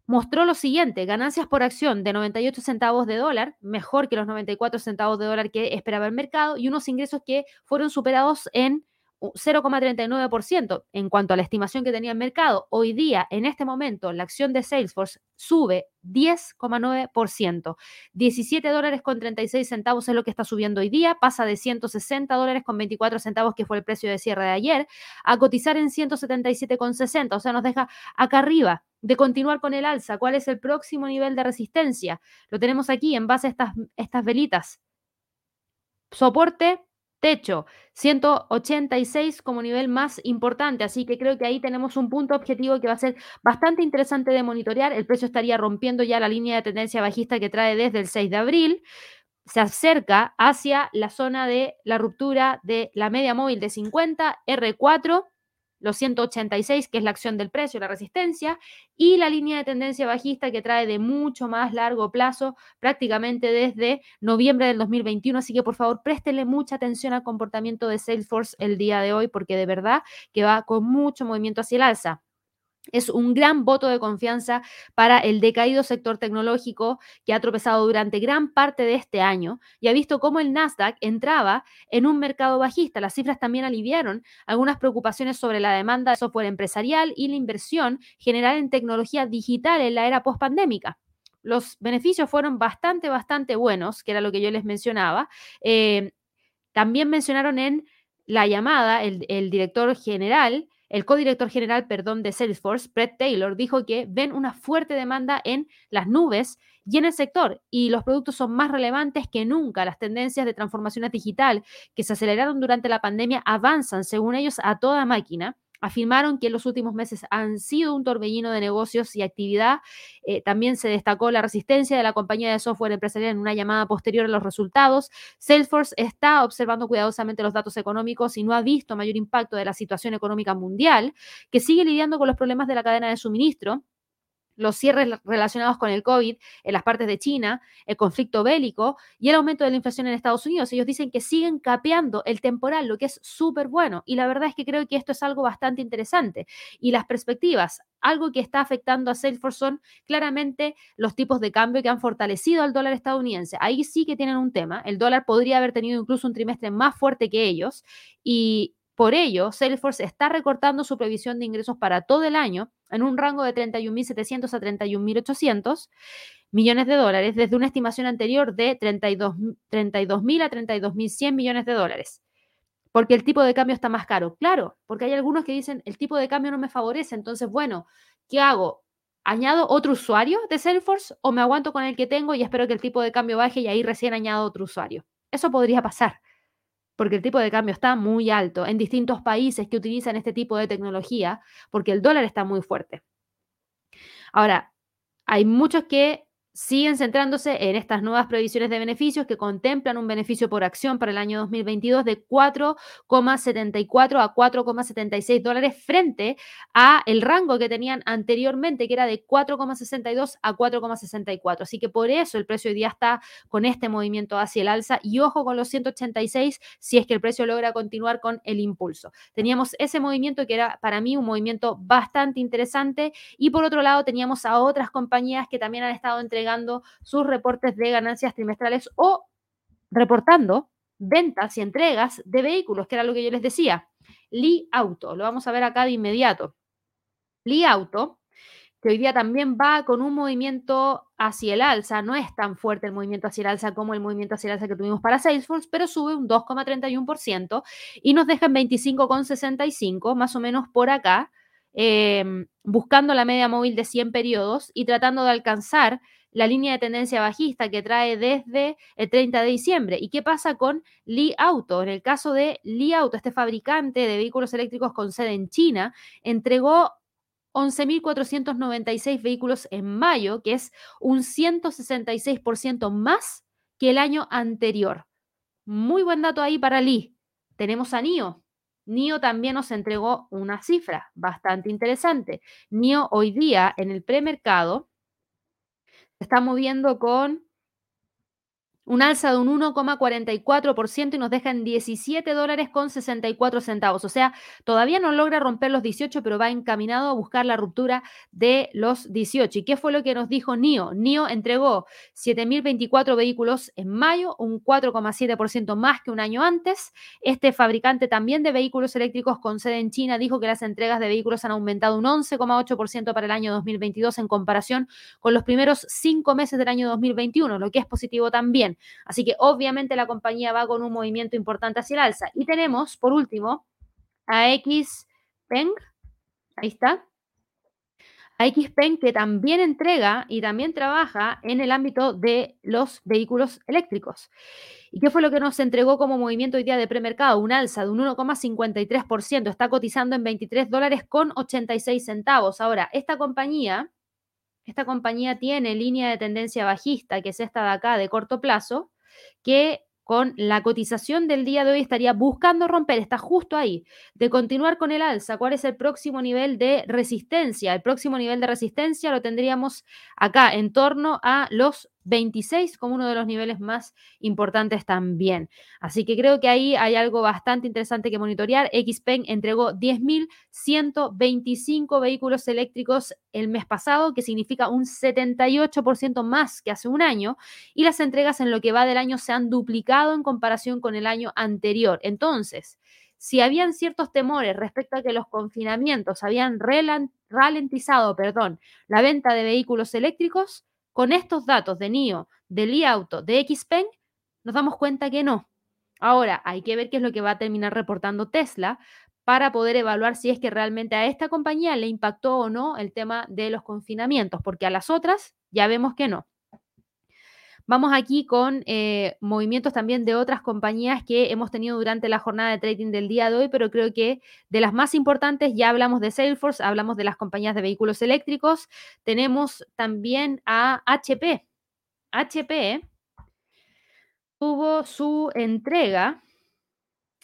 mostró lo siguiente, ganancias por acción de 98 centavos de dólar, mejor que los 94 centavos de dólar que esperaba el mercado, y unos ingresos que fueron superados en 0,39% en cuanto a la estimación que tenía el mercado. Hoy día, en este momento, la acción de Salesforce sube 10,9%. 17 dólares con 36 centavos es lo que está subiendo hoy día. Pasa de 160 dólares con 24 centavos, que fue el precio de cierre de ayer, a cotizar en 177,60. O sea, nos deja acá arriba de continuar con el alza. ¿Cuál es el próximo nivel de resistencia? Lo tenemos aquí en base a estas, estas velitas. Soporte techo, 186 como nivel más importante, así que creo que ahí tenemos un punto objetivo que va a ser bastante interesante de monitorear. El precio estaría rompiendo ya la línea de tendencia bajista que trae desde el 6 de abril. Se acerca hacia la zona de la ruptura de la media móvil de 50, R4 los 186, que es la acción del precio, la resistencia, y la línea de tendencia bajista que trae de mucho más largo plazo, prácticamente desde noviembre del 2021. Así que por favor, préstele mucha atención al comportamiento de Salesforce el día de hoy, porque de verdad que va con mucho movimiento hacia el alza es un gran voto de confianza para el decaído sector tecnológico que ha tropezado durante gran parte de este año y ha visto cómo el Nasdaq entraba en un mercado bajista. Las cifras también aliviaron algunas preocupaciones sobre la demanda de software empresarial y la inversión general en tecnología digital en la era post-pandémica. Los beneficios fueron bastante, bastante buenos, que era lo que yo les mencionaba. Eh, también mencionaron en la llamada el, el director general el codirector general, perdón, de Salesforce, Brett Taylor, dijo que ven una fuerte demanda en las nubes y en el sector y los productos son más relevantes que nunca. Las tendencias de transformación digital que se aceleraron durante la pandemia avanzan, según ellos, a toda máquina afirmaron que en los últimos meses han sido un torbellino de negocios y actividad. Eh, también se destacó la resistencia de la compañía de software empresarial en una llamada posterior a los resultados. Salesforce está observando cuidadosamente los datos económicos y no ha visto mayor impacto de la situación económica mundial, que sigue lidiando con los problemas de la cadena de suministro los cierres relacionados con el COVID en las partes de China, el conflicto bélico y el aumento de la inflación en Estados Unidos. Ellos dicen que siguen capeando el temporal, lo que es súper bueno. Y la verdad es que creo que esto es algo bastante interesante. Y las perspectivas, algo que está afectando a Salesforce son claramente los tipos de cambio que han fortalecido al dólar estadounidense. Ahí sí que tienen un tema. El dólar podría haber tenido incluso un trimestre más fuerte que ellos. Y por ello, Salesforce está recortando su previsión de ingresos para todo el año en un rango de 31.700 a 31.800 millones de dólares, desde una estimación anterior de 32.000 32 a 32.100 millones de dólares. Porque el tipo de cambio está más caro. Claro, porque hay algunos que dicen, el tipo de cambio no me favorece, entonces, bueno, ¿qué hago? ¿Añado otro usuario de Salesforce o me aguanto con el que tengo y espero que el tipo de cambio baje y ahí recién añado otro usuario? Eso podría pasar porque el tipo de cambio está muy alto en distintos países que utilizan este tipo de tecnología, porque el dólar está muy fuerte. Ahora, hay muchos que siguen centrándose en estas nuevas previsiones de beneficios que contemplan un beneficio por acción para el año 2022 de 4,74 a 4,76 dólares frente a el rango que tenían anteriormente, que era de 4,62 a 4,64. Así que por eso el precio hoy día está con este movimiento hacia el alza y ojo con los 186 si es que el precio logra continuar con el impulso. Teníamos ese movimiento que era para mí un movimiento bastante interesante y por otro lado teníamos a otras compañías que también han estado entregando sus reportes de ganancias trimestrales o reportando ventas y entregas de vehículos, que era lo que yo les decía. Li Auto, lo vamos a ver acá de inmediato. Li Auto, que hoy día también va con un movimiento hacia el alza, no es tan fuerte el movimiento hacia el alza como el movimiento hacia el alza que tuvimos para Salesforce, pero sube un 2,31% y nos deja en 25,65, más o menos por acá, em, buscando la media móvil de 100 periodos y tratando de alcanzar la línea de tendencia bajista que trae desde el 30 de diciembre. ¿Y qué pasa con Li Auto? En el caso de Li Auto, este fabricante de vehículos eléctricos con sede en China, entregó 11.496 vehículos en mayo, que es un 166% más que el año anterior. Muy buen dato ahí para Li. Tenemos a NIO. NIO también nos entregó una cifra bastante interesante. NIO hoy día en el premercado está moviendo con un alza de un 1,44% y nos deja en 17 dólares con 64 centavos. O sea, todavía no logra romper los 18, pero va encaminado a buscar la ruptura de los 18. ¿Y qué fue lo que nos dijo NIO? NIO entregó 7.024 vehículos en mayo, un 4,7% más que un año antes. Este fabricante también de vehículos eléctricos con sede en China dijo que las entregas de vehículos han aumentado un 11,8% para el año 2022 en comparación con los primeros cinco meses del año 2021, lo que es positivo también. Así que obviamente la compañía va con un movimiento importante hacia el alza. Y tenemos, por último, a XPeng, ahí está, a XPeng que también entrega y también trabaja en el ámbito de los vehículos eléctricos. ¿Y qué fue lo que nos entregó como movimiento hoy día de premercado? Un alza de un 1,53%. Está cotizando en 23 dólares con 86 centavos. Ahora, esta compañía esta compañía tiene línea de tendencia bajista, que es esta de acá de corto plazo, que con la cotización del día de hoy estaría buscando romper, está justo ahí, de continuar con el alza. ¿Cuál es el próximo nivel de resistencia? El próximo nivel de resistencia lo tendríamos acá, en torno a los 26 como uno de los niveles más importantes también. Así que creo que ahí hay algo bastante interesante que monitorear. XPeng entregó 10.125 vehículos eléctricos el mes pasado, que significa un 78% más que hace un año, y las entregas en lo que va del año se han duplicado en comparación con el año anterior. Entonces, si habían ciertos temores respecto a que los confinamientos habían ralentizado, perdón, la venta de vehículos eléctricos, con estos datos de NIO, de Li Auto, de XPeng, nos damos cuenta que no. Ahora, hay que ver qué es lo que va a terminar reportando Tesla para poder evaluar si es que realmente a esta compañía le impactó o no el tema de los confinamientos, porque a las otras ya vemos que no. Vamos aquí con eh, movimientos también de otras compañías que hemos tenido durante la jornada de trading del día de hoy, pero creo que de las más importantes ya hablamos de Salesforce, hablamos de las compañías de vehículos eléctricos, tenemos también a HP. HP tuvo su entrega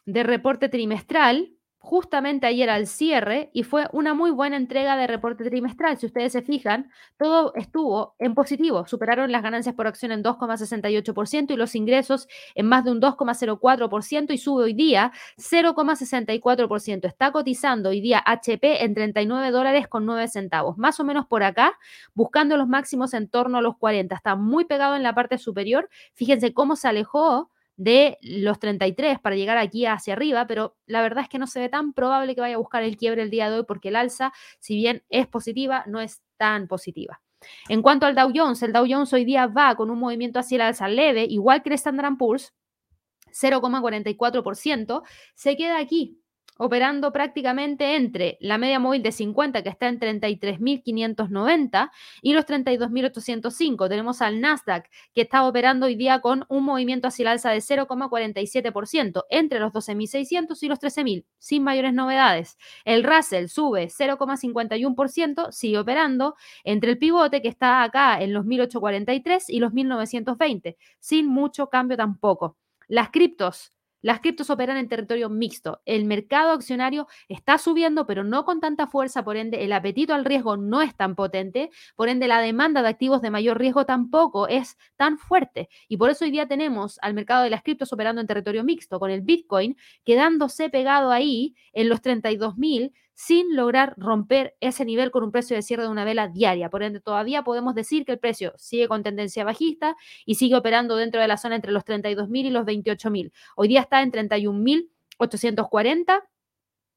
de reporte trimestral justamente ayer al cierre y fue una muy buena entrega de reporte trimestral. Si ustedes se fijan, todo estuvo en positivo. Superaron las ganancias por acción en 2,68% y los ingresos en más de un 2,04% y sube hoy día 0,64%. Está cotizando hoy día HP en 39 dólares con 9 centavos, más o menos por acá, buscando los máximos en torno a los 40. Está muy pegado en la parte superior. Fíjense cómo se alejó de los 33 para llegar aquí hacia arriba, pero la verdad es que no se ve tan probable que vaya a buscar el quiebre el día de hoy porque el alza, si bien es positiva, no es tan positiva. En cuanto al Dow Jones, el Dow Jones hoy día va con un movimiento hacia el alza leve, igual que el Standard Poor's, 0,44%, se queda aquí operando prácticamente entre la media móvil de 50, que está en 33.590, y los 32.805. Tenemos al Nasdaq, que está operando hoy día con un movimiento hacia el alza de 0,47%, entre los 12.600 y los 13.000, sin mayores novedades. El Russell sube 0,51%, sigue operando entre el pivote, que está acá en los 1.843 y los 1.920, sin mucho cambio tampoco. Las criptos las criptos operan en territorio mixto. El mercado accionario está subiendo, pero no con tanta fuerza, por ende el apetito al riesgo no es tan potente, por ende la demanda de activos de mayor riesgo tampoco es tan fuerte. Y por eso hoy día tenemos al mercado de las criptos operando en territorio mixto, con el Bitcoin quedándose pegado ahí en los 32 mil sin lograr romper ese nivel con un precio de cierre de una vela diaria. Por ende, todavía podemos decir que el precio sigue con tendencia bajista y sigue operando dentro de la zona entre los 32.000 y los 28.000. Hoy día está en 31.840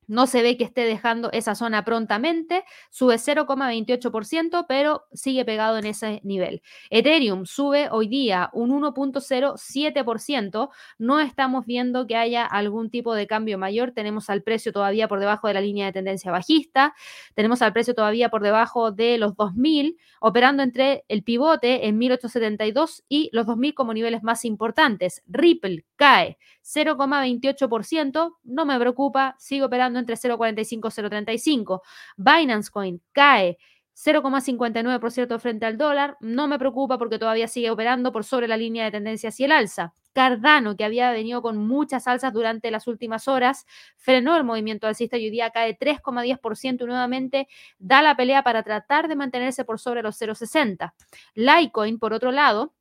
no se ve que esté dejando esa zona prontamente, sube 0,28%, pero sigue pegado en ese nivel. Ethereum sube hoy día un 1.07%, no estamos viendo que haya algún tipo de cambio mayor, tenemos al precio todavía por debajo de la línea de tendencia bajista, tenemos al precio todavía por debajo de los 2.000, operando entre el pivote en 1.872 y los 2.000 como niveles más importantes. Ripple cae 0,28%, no me preocupa, sigo operando entre 0,45 y 0,35. Binance Coin cae 0,59% frente al dólar, no me preocupa porque todavía sigue operando por sobre la línea de tendencia hacia el alza. Cardano, que había venido con muchas alzas durante las últimas horas, frenó el movimiento alcista y hoy día cae 3,10% y nuevamente da la pelea para tratar de mantenerse por sobre los 0,60. Litecoin, por otro lado,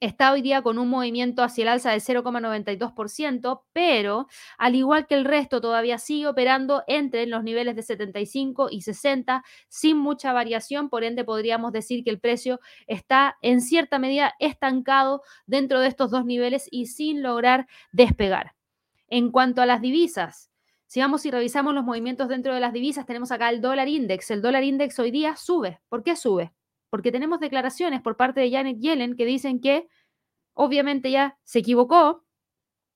está hoy día con un movimiento hacia el alza de 0,92%, pero al igual que el resto todavía sigue operando entre los niveles de 75 y 60 sin mucha variación, por ende podríamos decir que el precio está en cierta medida estancado dentro de estos dos niveles y sin lograr despegar. En cuanto a las divisas, si vamos y revisamos los movimientos dentro de las divisas, tenemos acá el dólar index. El dólar index hoy día sube. ¿Por qué sube? Porque tenemos declaraciones por parte de Janet Yellen que dicen que obviamente ya se equivocó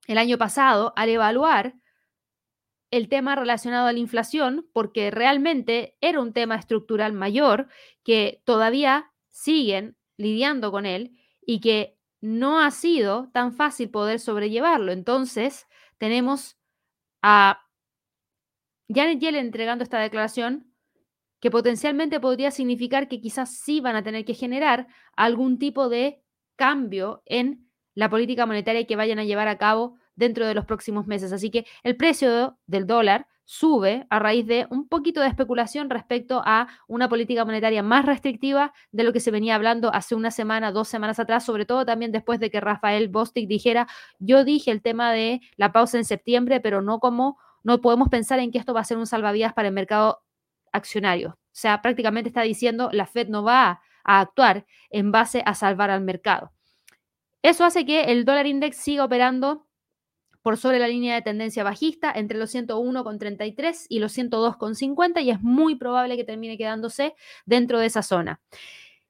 el año pasado al evaluar el tema relacionado a la inflación, porque realmente era un tema estructural mayor que todavía siguen lidiando con él y que no ha sido tan fácil poder sobrellevarlo. Entonces, tenemos a Janet Yellen entregando esta declaración que potencialmente podría significar que quizás sí van a tener que generar algún tipo de cambio en la política monetaria que vayan a llevar a cabo dentro de los próximos meses. Así que el precio del dólar sube a raíz de un poquito de especulación respecto a una política monetaria más restrictiva de lo que se venía hablando hace una semana, dos semanas atrás, sobre todo también después de que Rafael Bostic dijera, yo dije el tema de la pausa en septiembre, pero no como, no podemos pensar en que esto va a ser un salvavidas para el mercado accionarios. O sea, prácticamente está diciendo la Fed no va a actuar en base a salvar al mercado. Eso hace que el dólar index siga operando por sobre la línea de tendencia bajista entre los 101,33 y los 102,50 y es muy probable que termine quedándose dentro de esa zona.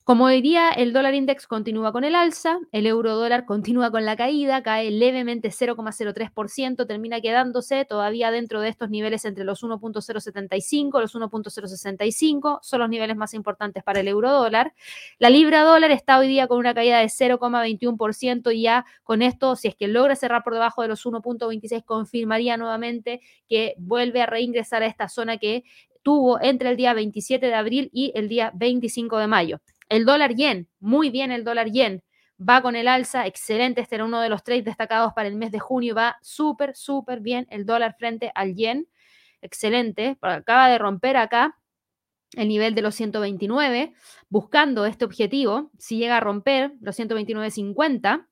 Como hoy día el dólar index continúa con el alza, el euro dólar continúa con la caída, cae levemente 0,03%, termina quedándose todavía dentro de estos niveles entre los 1.075 y los 1.065, son los niveles más importantes para el euro dólar. La libra dólar está hoy día con una caída de 0,21% y ya con esto, si es que logra cerrar por debajo de los 1.26, confirmaría nuevamente que vuelve a reingresar a esta zona que tuvo entre el día 27 de abril y el día 25 de mayo. El dólar yen, muy bien el dólar yen, va con el alza, excelente, este era uno de los trades destacados para el mes de junio, va súper, súper bien el dólar frente al yen, excelente, acaba de romper acá el nivel de los 129, buscando este objetivo, si llega a romper los 129.50,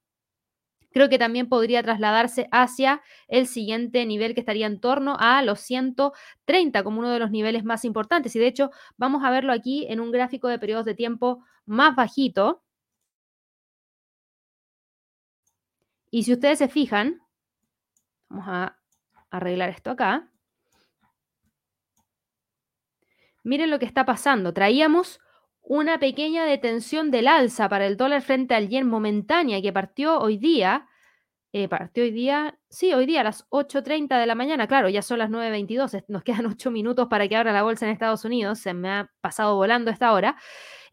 creo que también podría trasladarse hacia el siguiente nivel que estaría en torno a los 130 como uno de los niveles más importantes. Y de hecho, vamos a verlo aquí en un gráfico de periodos de tiempo más bajito. Y si ustedes se fijan, vamos a arreglar esto acá. Miren lo que está pasando. Traíamos una pequeña detención del alza para el dólar frente al yen momentánea que partió hoy día. Eh, partió hoy día, sí, hoy día a las 8.30 de la mañana, claro, ya son las 9.22, nos quedan 8 minutos para que abra la bolsa en Estados Unidos, se me ha pasado volando esta hora,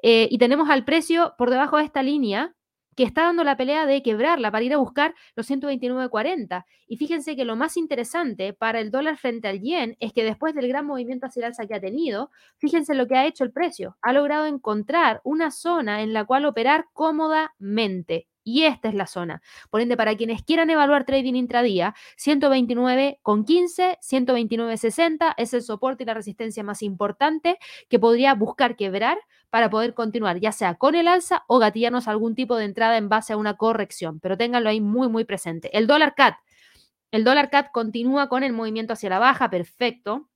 eh, y tenemos al precio por debajo de esta línea, que está dando la pelea de quebrarla para ir a buscar los 129.40. Y fíjense que lo más interesante para el dólar frente al yen es que después del gran movimiento hacia el alza que ha tenido, fíjense lo que ha hecho el precio. Ha logrado encontrar una zona en la cual operar cómodamente. Y esta es la zona. Por ende, para quienes quieran evaluar trading intradía, 129,15, 129,60 es el soporte y la resistencia más importante que podría buscar quebrar para poder continuar, ya sea con el alza o gatillarnos algún tipo de entrada en base a una corrección. Pero ténganlo ahí muy, muy presente. El dólar CAT. El dólar CAT continúa con el movimiento hacia la baja, perfecto.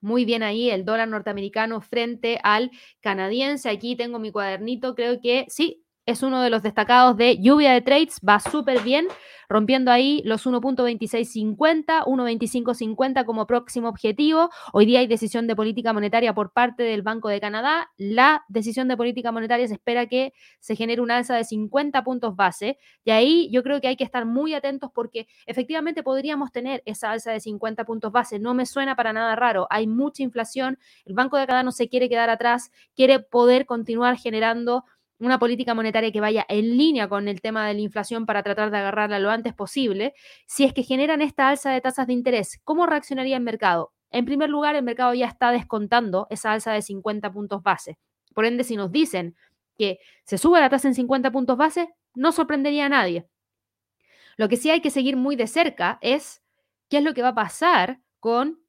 Muy bien ahí el dólar norteamericano frente al canadiense. Aquí tengo mi cuadernito, creo que sí, es uno de los destacados de lluvia de trades, va súper bien, rompiendo ahí los 1.2650, 1.2550 como próximo objetivo. Hoy día hay decisión de política monetaria por parte del Banco de Canadá. La decisión de política monetaria se espera que se genere una alza de 50 puntos base. Y ahí yo creo que hay que estar muy atentos porque efectivamente podríamos tener esa alza de 50 puntos base. No me suena para nada raro. Hay mucha inflación. El Banco de Canadá no se quiere quedar atrás, quiere poder continuar generando una política monetaria que vaya en línea con el tema de la inflación para tratar de agarrarla lo antes posible, si es que generan esta alza de tasas de interés, ¿cómo reaccionaría el mercado? En primer lugar, el mercado ya está descontando esa alza de 50 puntos base. Por ende, si nos dicen que se sube la tasa en 50 puntos base, no sorprendería a nadie. Lo que sí hay que seguir muy de cerca es qué es lo que va a pasar con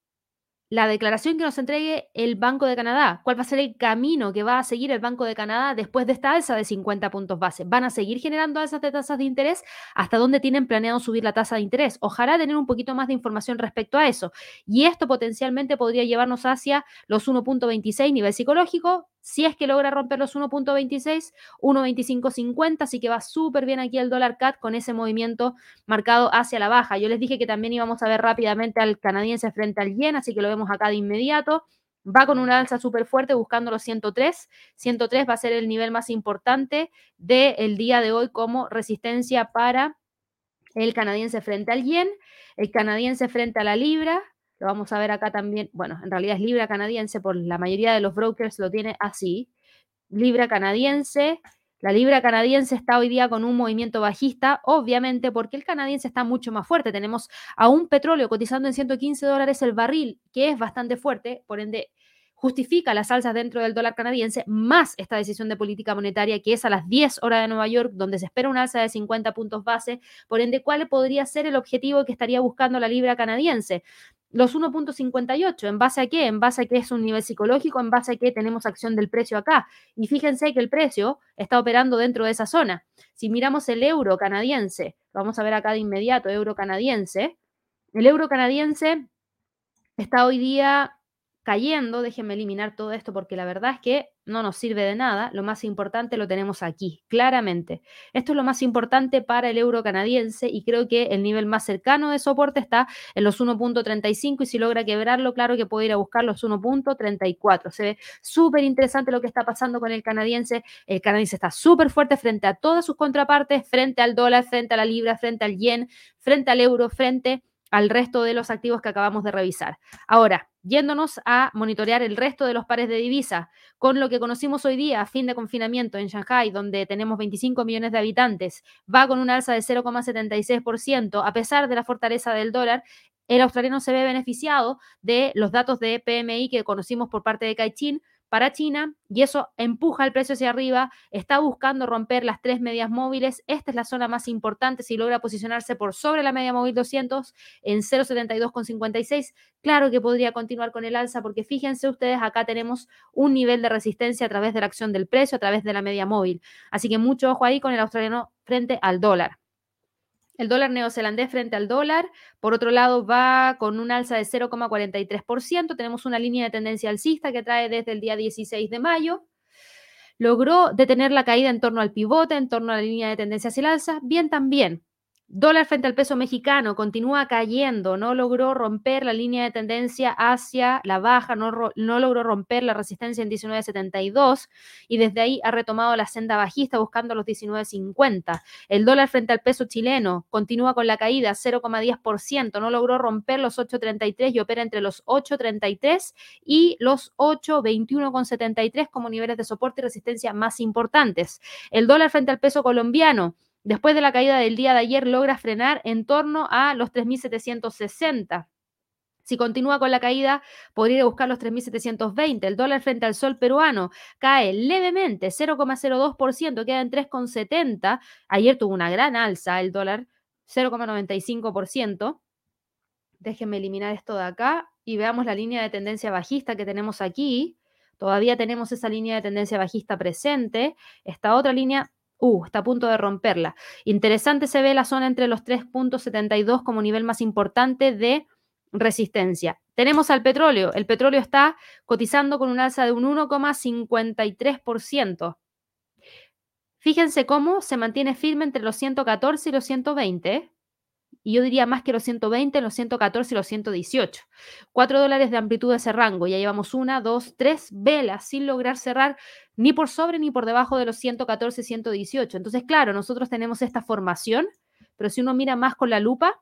la declaración que nos entregue el Banco de Canadá. ¿Cuál va a ser el camino que va a seguir el Banco de Canadá después de esta alza de 50 puntos base? ¿Van a seguir generando alzas de tasas de interés? ¿Hasta dónde tienen planeado subir la tasa de interés? Ojalá tener un poquito más de información respecto a eso. Y esto potencialmente podría llevarnos hacia los 1.26 nivel psicológico, si es que logra romper los 1.26, 1.2550, así que va súper bien aquí el dólar CAT con ese movimiento marcado hacia la baja. Yo les dije que también íbamos a ver rápidamente al canadiense frente al yen, así que lo vemos acá de inmediato. Va con una alza súper fuerte buscando los 103. 103 va a ser el nivel más importante del día de hoy como resistencia para el canadiense frente al yen, el canadiense frente a la libra, lo vamos a ver acá también. Bueno, en realidad es libra canadiense, por la mayoría de los brokers lo tiene así. Libra canadiense. La libra canadiense está hoy día con un movimiento bajista, obviamente porque el canadiense está mucho más fuerte. Tenemos a un petróleo cotizando en 115 dólares el barril, que es bastante fuerte, por ende justifica las alzas dentro del dólar canadiense, más esta decisión de política monetaria que es a las 10 horas de Nueva York, donde se espera una alza de 50 puntos base, por ende, ¿cuál podría ser el objetivo que estaría buscando la libra canadiense? Los 1.58, ¿en base a qué? En base a que es un nivel psicológico, en base a que tenemos acción del precio acá. Y fíjense que el precio está operando dentro de esa zona. Si miramos el euro canadiense, vamos a ver acá de inmediato, euro canadiense, el euro canadiense está hoy día cayendo, déjenme eliminar todo esto porque la verdad es que no nos sirve de nada, lo más importante lo tenemos aquí, claramente. Esto es lo más importante para el euro canadiense y creo que el nivel más cercano de soporte está en los 1.35 y si logra quebrarlo, claro que puede ir a buscar los 1.34. Se ve súper interesante lo que está pasando con el canadiense. El canadiense está súper fuerte frente a todas sus contrapartes, frente al dólar, frente a la libra, frente al yen, frente al euro, frente al resto de los activos que acabamos de revisar. Ahora, yéndonos a monitorear el resto de los pares de divisas, con lo que conocimos hoy día, a fin de confinamiento en Shanghai, donde tenemos 25 millones de habitantes, va con un alza de 0,76%, a pesar de la fortaleza del dólar, el australiano se ve beneficiado de los datos de PMI que conocimos por parte de Caixin, para China y eso empuja el precio hacia arriba, está buscando romper las tres medias móviles, esta es la zona más importante si logra posicionarse por sobre la media móvil 200 en 0,72,56, claro que podría continuar con el alza porque fíjense ustedes, acá tenemos un nivel de resistencia a través de la acción del precio, a través de la media móvil, así que mucho ojo ahí con el australiano frente al dólar. El dólar neozelandés frente al dólar, por otro lado, va con un alza de 0,43%. Tenemos una línea de tendencia alcista que trae desde el día 16 de mayo. Logró detener la caída en torno al pivote, en torno a la línea de tendencia hacia el alza. Bien también. Dólar frente al peso mexicano continúa cayendo, no logró romper la línea de tendencia hacia la baja, no, no, logró romper la resistencia en 19.72 y desde ahí ha retomado la senda bajista buscando los 19.50. El dólar frente al peso chileno continúa con la caída 0,10%, no logró romper los 8.33 y opera entre los 8.33 y los 8.21,73 como niveles de soporte y resistencia más importantes. El dólar frente al peso colombiano Después de la caída del día de ayer, logra frenar en torno a los 3.760. Si continúa con la caída, podría buscar los 3.720. El dólar frente al sol peruano cae levemente, 0,02%, queda en 3,70. Ayer tuvo una gran alza el dólar, 0,95%. Déjenme eliminar esto de acá y veamos la línea de tendencia bajista que tenemos aquí. Todavía tenemos esa línea de tendencia bajista presente. Esta otra línea Uh, está a punto de romperla. Interesante se ve la zona entre los 3.72 como nivel más importante de resistencia. Tenemos al petróleo. El petróleo está cotizando con un alza de un 1,53%. Fíjense cómo se mantiene firme entre los 114 y los 120 y yo diría más que los 120, los 114 y los 118. 4 dólares de amplitud de ese rango. Ya llevamos una, dos, tres velas sin lograr cerrar ni por sobre ni por debajo de los 114, 118. Entonces, claro, nosotros tenemos esta formación, pero si uno mira más con la lupa,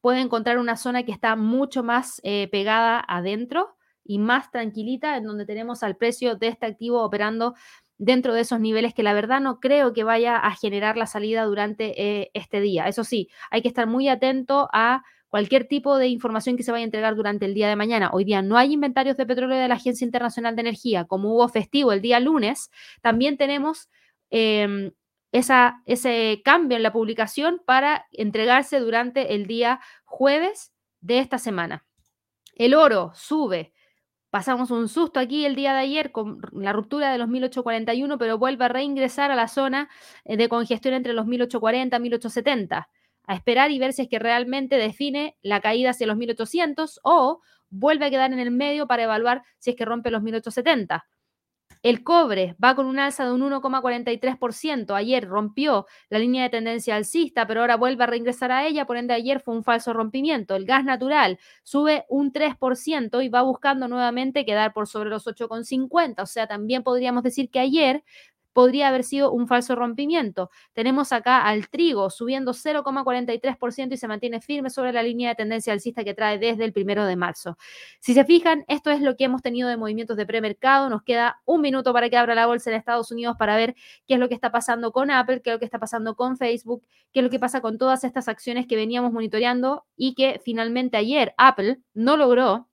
puede encontrar una zona que está mucho más eh, pegada adentro y más tranquilita, en donde tenemos al precio de este activo operando dentro de esos niveles que la verdad no creo que vaya a generar la salida durante eh, este día. Eso sí, hay que estar muy atento a cualquier tipo de información que se vaya a entregar durante el día de mañana. Hoy día no hay inventarios de petróleo de la Agencia Internacional de Energía, como hubo festivo el día lunes, también tenemos em, esa, ese cambio en la publicación para entregarse durante el día jueves de esta semana. El oro sube. Pasamos un susto aquí el día de ayer con la ruptura de los 1841, pero vuelve a reingresar a la zona eh, de congestión entre los 1840 y 1870. A esperar y ver si es que realmente define la caída hacia los 1800 o vuelve a quedar en el medio para evaluar si es que rompe los 1870. El cobre va con un alza de un 1,43%. Ayer rompió la línea de tendencia alcista, pero ahora vuelve a reingresar a ella, por ende ayer fue un falso rompimiento. El gas natural sube un 3% y va buscando nuevamente quedar por sobre los 8,50. O sea, también podríamos decir que ayer podría haber sido un falso rompimiento. Tenemos acá al trigo subiendo 0,43% y se mantiene firme sobre la línea de tendencia alcista que trae desde el primero de marzo. Si se fijan, esto es lo que hemos tenido de movimientos de premercado. Nos queda un minuto para que abra la bolsa en Estados Unidos para ver qué es lo que está pasando con Apple, qué es lo que está pasando con Facebook, qué es lo que pasa con todas estas acciones que veníamos monitoreando y que finalmente ayer Apple no logró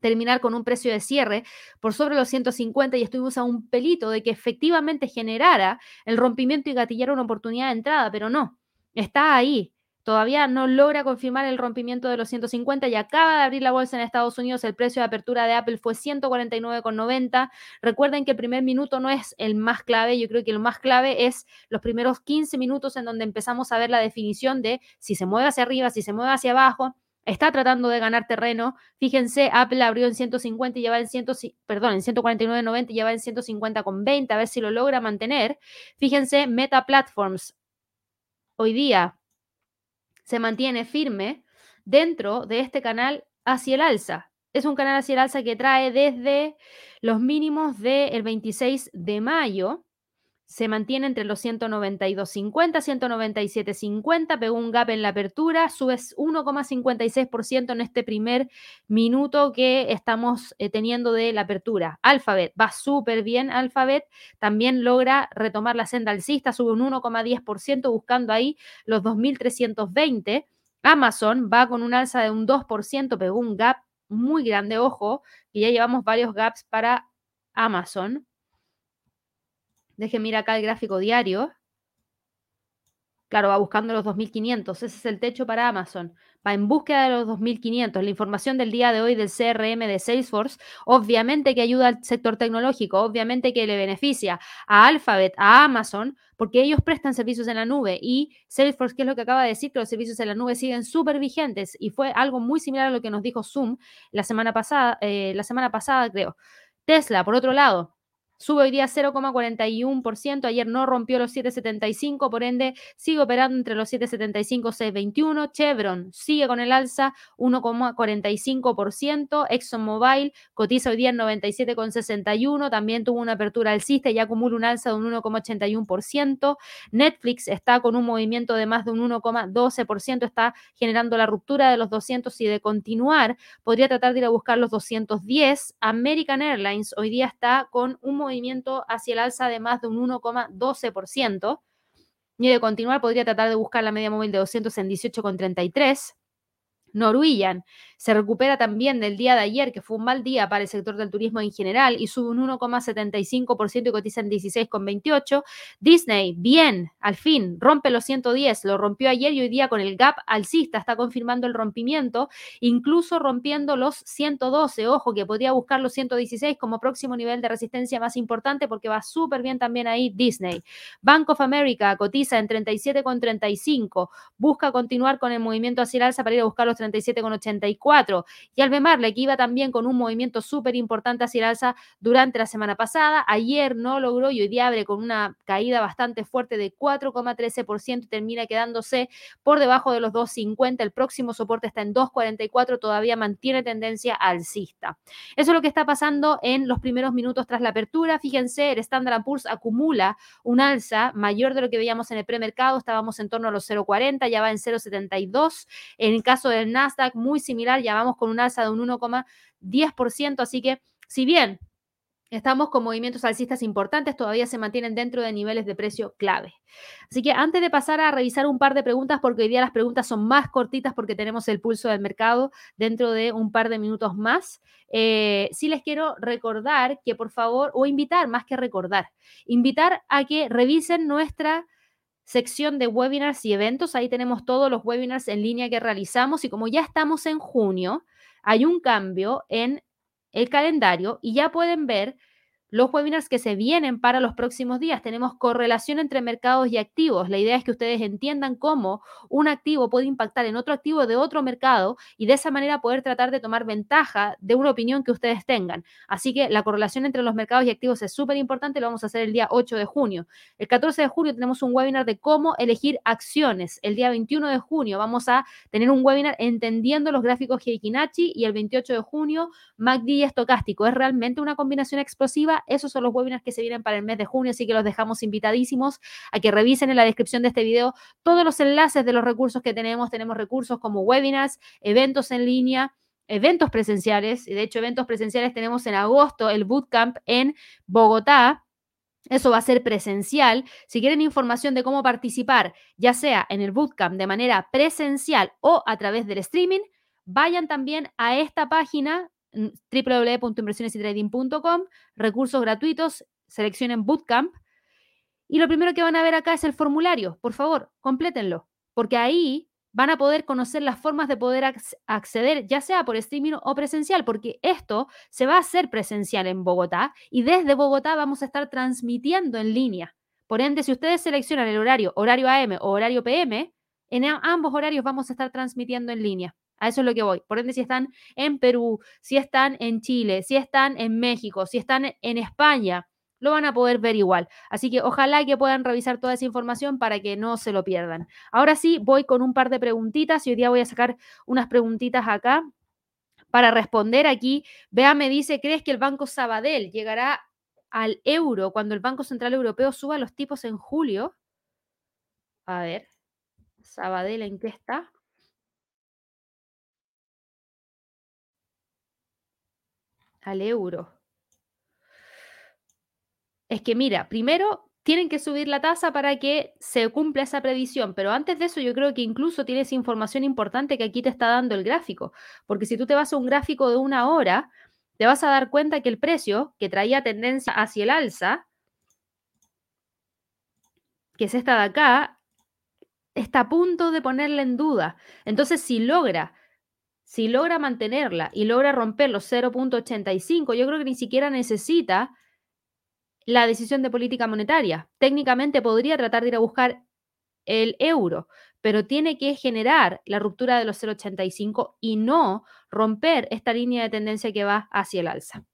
terminar con un precio de cierre por sobre los 150 y estuvimos a un pelito de que efectivamente generara el rompimiento y gatillara una oportunidad de entrada, pero no, está ahí. Todavía no logra confirmar el rompimiento de los 150 y acaba de abrir la bolsa en Estados Unidos. El precio de apertura de Apple fue 149,90. Recuerden que el primer minuto no es el más clave. Yo creo que lo más clave es los primeros 15 minutos en donde empezamos a ver la definición de si se mueve hacia arriba, si se mueve hacia abajo está tratando de ganar terreno. Fíjense, Apple abrió en 150 y ya va en 100, perdón, en 149.90 y ya va en 150 con 20, a ver si lo logra mantener. Fíjense, Meta Platforms hoy día se mantiene firme dentro de este canal hacia el alza. Es un canal hacia el alza que trae desde los mínimos del 26 de mayo se mantiene entre los 192.50, 197.50, pegó un gap en la apertura, sube 1,56% en este primer minuto que estamos eh, teniendo de la apertura. Alphabet va súper bien, Alphabet también logra retomar la senda alcista, sube un 1,10% buscando ahí los 2.320. Amazon va con un alza de un 2%, pegó un gap muy grande, ojo, y ya llevamos varios gaps para Amazon. Deje mira acá el gráfico diario. Claro, va buscando los 2.500. Ese es el techo para Amazon. Va en búsqueda de los 2.500. La información del día de hoy del CRM de Salesforce, obviamente que ayuda al sector tecnológico, obviamente que le beneficia a Alphabet, a Amazon, porque ellos prestan servicios en la nube y Salesforce, ¿qué es lo que acaba de decir? Que los servicios en la nube siguen súper vigentes y fue algo muy similar a lo que nos dijo Zoom la semana pasada, eh, la semana pasada creo. Tesla, por otro lado, Sube hoy día 0,41%, ayer no rompió los 7,75, por ende sigue operando entre los 7,75 y 6,21. Chevron sigue con el alza 1,45%. ExxonMobil cotiza hoy día en 97,61, también tuvo una apertura alcista y acumula un alza de un 1,81%. Netflix está con un movimiento de más de un 1,12%, está generando la ruptura de los 200 y de continuar podría tratar de ir a buscar los 210. American Airlines hoy día está con un movimiento movimiento hacia el alza de más de un 1,12%. Y de continuar, podría tratar de buscar la media móvil de 200 en 18,33. Norwegian se recupera también del día de ayer, que fue un mal día para el sector del turismo en general, y sube un 1,75% y cotiza en 16,28. Disney, bien, al fin, rompe los 110, lo rompió ayer y hoy día con el gap alcista está confirmando el rompimiento, incluso rompiendo los 112. Ojo, que podría buscar los 116 como próximo nivel de resistencia más importante porque va súper bien también ahí Disney. Bank of America cotiza en 37,35, busca continuar con el movimiento hacia el alza para ir a buscar los 37,84. Y Albemarle, que iba también con un movimiento súper importante hacia el alza durante la semana pasada, ayer no logró y hoy día abre con una caída bastante fuerte de 4,13% y termina quedándose por debajo de los 2,50. El próximo soporte está en 2,44, todavía mantiene tendencia alcista. Eso es lo que está pasando en los primeros minutos tras la apertura. Fíjense, el Standard Poor's acumula un alza mayor de lo que veíamos en el premercado, estábamos en torno a los 0,40, ya va en 0,72. En el caso del Nasdaq, muy similar, ya vamos con un alza de un 1,10%, así que si bien Estamos con movimientos alcistas importantes, todavía se mantienen dentro de niveles de precio clave. Así que antes de pasar a revisar un par de preguntas, porque hoy día las preguntas son más cortitas porque tenemos el pulso del mercado dentro de un par de minutos más, eh, sí les quiero recordar que por favor, o invitar más que recordar, invitar a que revisen nuestra sección de webinars y eventos. Ahí tenemos todos los webinars en línea que realizamos y como ya estamos en junio, hay un cambio en el calendario y ya pueden ver los webinars que se vienen para los próximos días. Tenemos correlación entre mercados y activos. La idea es que ustedes entiendan cómo un activo puede impactar en otro activo de otro mercado y de esa manera poder tratar de tomar ventaja de una opinión que ustedes tengan. Así que la correlación entre los mercados y activos es súper importante. Lo vamos a hacer el día 8 de junio. El 14 de junio tenemos un webinar de cómo elegir acciones. El día 21 de junio vamos a tener un webinar entendiendo los gráficos Heikinachi y el 28 de junio MACD estocástico. Es realmente una combinación explosiva esos son los webinars que se vienen para el mes de junio, así que los dejamos invitadísimos a que revisen en la descripción de este video todos los enlaces de los recursos que tenemos. Tenemos recursos como webinars, eventos en línea, eventos presenciales. De hecho, eventos presenciales tenemos en agosto el bootcamp en Bogotá. Eso va a ser presencial. Si quieren información de cómo participar, ya sea en el bootcamp de manera presencial o a través del streaming, vayan también a esta página www.inversionesytrading.com, recursos gratuitos, seleccionen Bootcamp. Y lo primero que van a ver acá es el formulario. Por favor, complétenlo, porque ahí van a poder conocer las formas de poder acceder, ya sea por streaming o presencial, porque esto se va a hacer presencial en Bogotá y desde Bogotá vamos a estar transmitiendo en línea. Por ende, si ustedes seleccionan el horario, horario AM o horario PM, en ambos horarios vamos a estar transmitiendo en línea. A eso es lo que voy. Por ende, si están en Perú, si están en Chile, si están en México, si están en España, lo van a poder ver igual. Así que ojalá que puedan revisar toda esa información para que no se lo pierdan. Ahora sí, voy con un par de preguntitas y hoy día voy a sacar unas preguntitas acá para responder aquí. Vea, me dice, ¿crees que el Banco Sabadell llegará al euro cuando el Banco Central Europeo suba los tipos en julio? A ver, Sabadell, ¿en qué está? Al euro. Es que mira, primero tienen que subir la tasa para que se cumpla esa previsión, pero antes de eso yo creo que incluso tienes información importante que aquí te está dando el gráfico, porque si tú te vas a un gráfico de una hora, te vas a dar cuenta que el precio que traía tendencia hacia el alza, que es esta de acá, está a punto de ponerla en duda. Entonces, si logra si logra mantenerla y logra romper los 0.85, yo creo que ni siquiera necesita la decisión de política monetaria. Técnicamente podría tratar de ir a buscar el euro, pero tiene que generar la ruptura de los 0.85 y no romper esta línea de tendencia que va hacia el alza.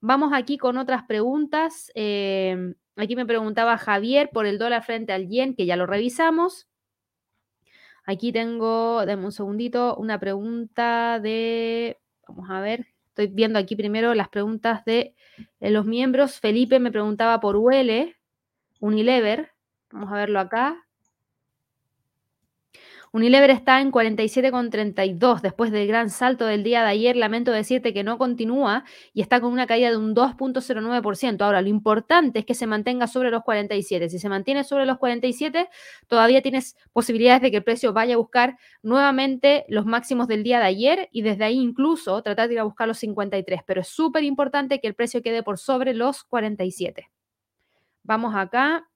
Vamos aquí con otras preguntas. Eh, aquí me preguntaba Javier por el dólar frente al yen, que ya lo revisamos. Aquí tengo, dame un segundito, una pregunta de, vamos a ver, estoy viendo aquí primero las preguntas de, los miembros. Felipe me preguntaba por Huele, Unilever, vamos a verlo acá. Unilever está en 47,32 después del gran salto del día de ayer. Lamento decirte que no continúa y está con una caída de un 2.09%. Ahora, lo importante es que se mantenga sobre los 47. Si se mantiene sobre los 47, todavía tienes posibilidades de que el precio vaya a buscar nuevamente los máximos del día de ayer y desde ahí incluso tratar de ir a buscar los 53. Pero es súper importante que el precio quede por sobre los 47. Vamos acá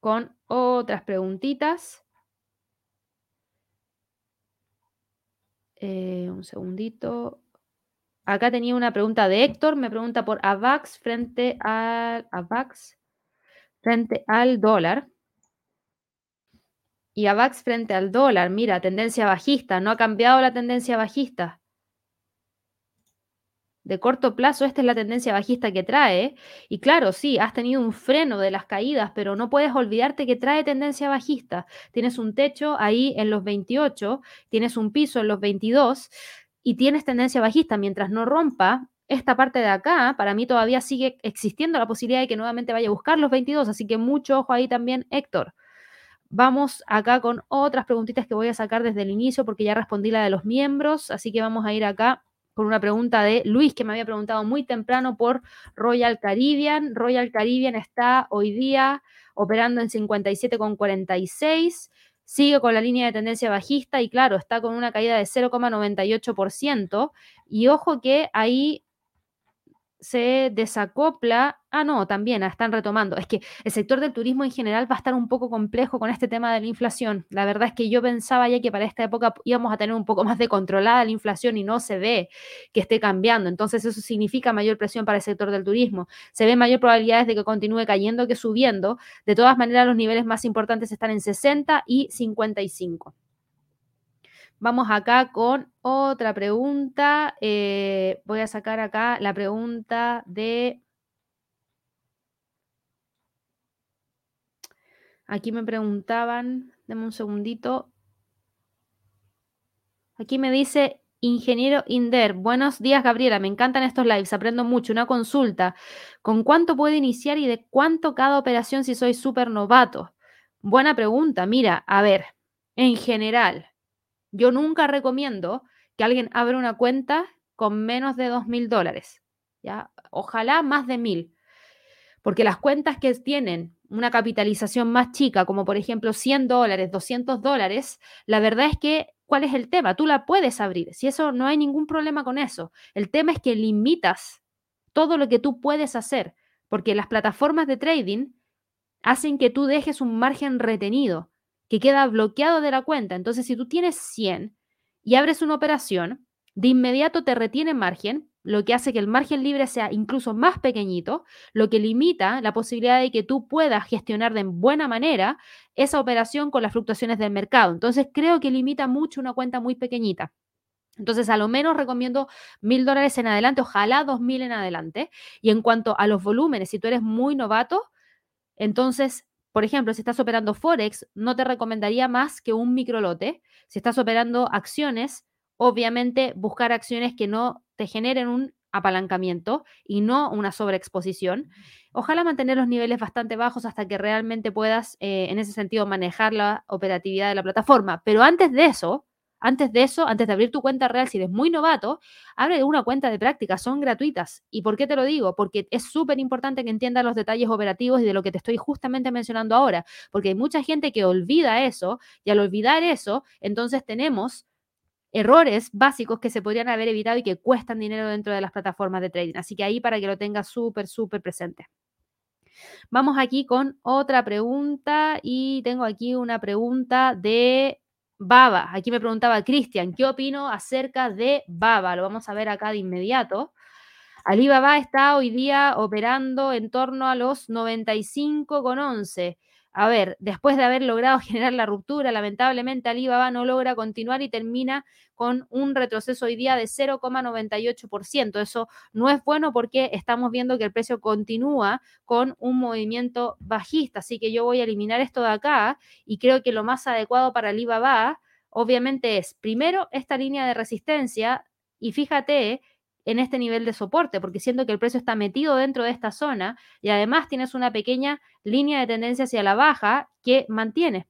con otras preguntitas. Eh, un segundito. Acá tenía una pregunta de Héctor. Me pregunta por AVAX frente al AVAX frente al dólar. Y AVAX frente al dólar, mira, tendencia bajista, no ha cambiado la tendencia bajista de corto plazo, esta es la tendencia bajista que trae. Y claro, sí, has tenido un freno de las caídas, pero no puedes olvidarte que trae tendencia bajista. Tienes un techo ahí en los 28, tienes un piso en los 22 y tienes tendencia bajista. Mientras no rompa esta parte de acá, para mí todavía sigue existiendo la posibilidad de que nuevamente vaya a buscar los 22. Así que mucho ojo ahí también, Héctor. Vamos acá con otras preguntitas que voy a sacar desde el inicio porque ya respondí la de los miembros. Así que vamos a ir acá con una pregunta de Luis, que me había preguntado muy temprano por Royal Caribbean. Royal Caribbean está hoy día operando en 57,46, sigue con la línea de tendencia bajista y claro, está con una caída de 0,98%. Y ojo que ahí se desacopla. Ah, no, también están retomando. Es que el sector del turismo en general va a estar un poco complejo con este tema de la inflación. La verdad es que yo pensaba ya que para esta época íbamos a tener un poco más de controlada la inflación y no se ve que esté cambiando. Entonces eso significa mayor presión para el sector del turismo. Se ve mayor probabilidades de que continúe cayendo que subiendo. De todas maneras, los niveles más importantes están en 60 y 55. Vamos acá con otra pregunta. Eh, voy a sacar acá la pregunta de... Aquí me preguntaban, deme un segundito. Aquí me dice Ingeniero Inder, buenos días Gabriela, me encantan estos lives, aprendo mucho. Una consulta, ¿con cuánto puedo iniciar y de cuánto cada operación si soy súper novato? Buena pregunta, mira, a ver, en general, yo nunca recomiendo que alguien abra una cuenta con menos de dos mil dólares. ¿ya? Ojalá más de mil. Porque las cuentas que tienen una capitalización más chica, como por ejemplo 100 dólares, 200 dólares, la verdad es que, ¿cuál es el tema? Tú la puedes abrir. Si eso no hay ningún problema con eso. El tema es que limitas todo lo que tú puedes hacer, porque las plataformas de trading hacen que tú dejes un margen retenido que queda bloqueado de la cuenta. Entonces, si tú tienes 100 y abres una operación, de inmediato te retiene margen, lo que hace que el margen libre sea incluso más pequeñito, lo que limita la posibilidad de que tú puedas gestionar de buena manera esa operación con las fluctuaciones del mercado. Entonces, creo que limita mucho una cuenta muy pequeñita. Entonces, a lo menos recomiendo mil dólares en adelante, ojalá dos mil en adelante. Y en cuanto a los volúmenes, si tú eres muy novato, entonces por ejemplo, si estás operando Forex, no te recomendaría más que un microlote. Si estás operando acciones, obviamente buscar acciones que no te generen un apalancamiento y no una sobreexposición. Ojalá mantener los niveles bastante bajos hasta que realmente puedas, eh, en ese sentido, manejar la operatividad de la plataforma. Pero antes de eso, antes de eso, antes de abrir tu cuenta real, si eres muy novato, abre una cuenta de práctica, son gratuitas. ¿Y por qué te lo digo? Porque es súper importante que entiendas los detalles operativos y de lo que te estoy justamente mencionando ahora, porque hay mucha gente que olvida eso y al olvidar eso, entonces tenemos errores básicos que se podrían haber evitado y que cuestan dinero dentro de las plataformas de trading. Así que ahí para que lo tengas súper, súper presente. Vamos aquí con otra pregunta y tengo aquí una pregunta de Baba, aquí me preguntaba Cristian, ¿qué opino acerca de Baba? Lo vamos a ver acá de inmediato. Alibaba está hoy día operando en torno a los 95,11. A ver, después de haber logrado generar la ruptura, lamentablemente Alibaba no logra continuar y termina con un retroceso hoy día de 0,98%. Eso no es bueno porque estamos viendo que el precio continúa con un movimiento bajista. Así que yo voy a eliminar esto de acá y creo que lo más adecuado para Alibaba obviamente es primero esta línea de resistencia y fíjate en este nivel de soporte, porque siento que el precio está metido dentro de esta zona y además tienes una pequeña línea de tendencia hacia la baja que mantiene.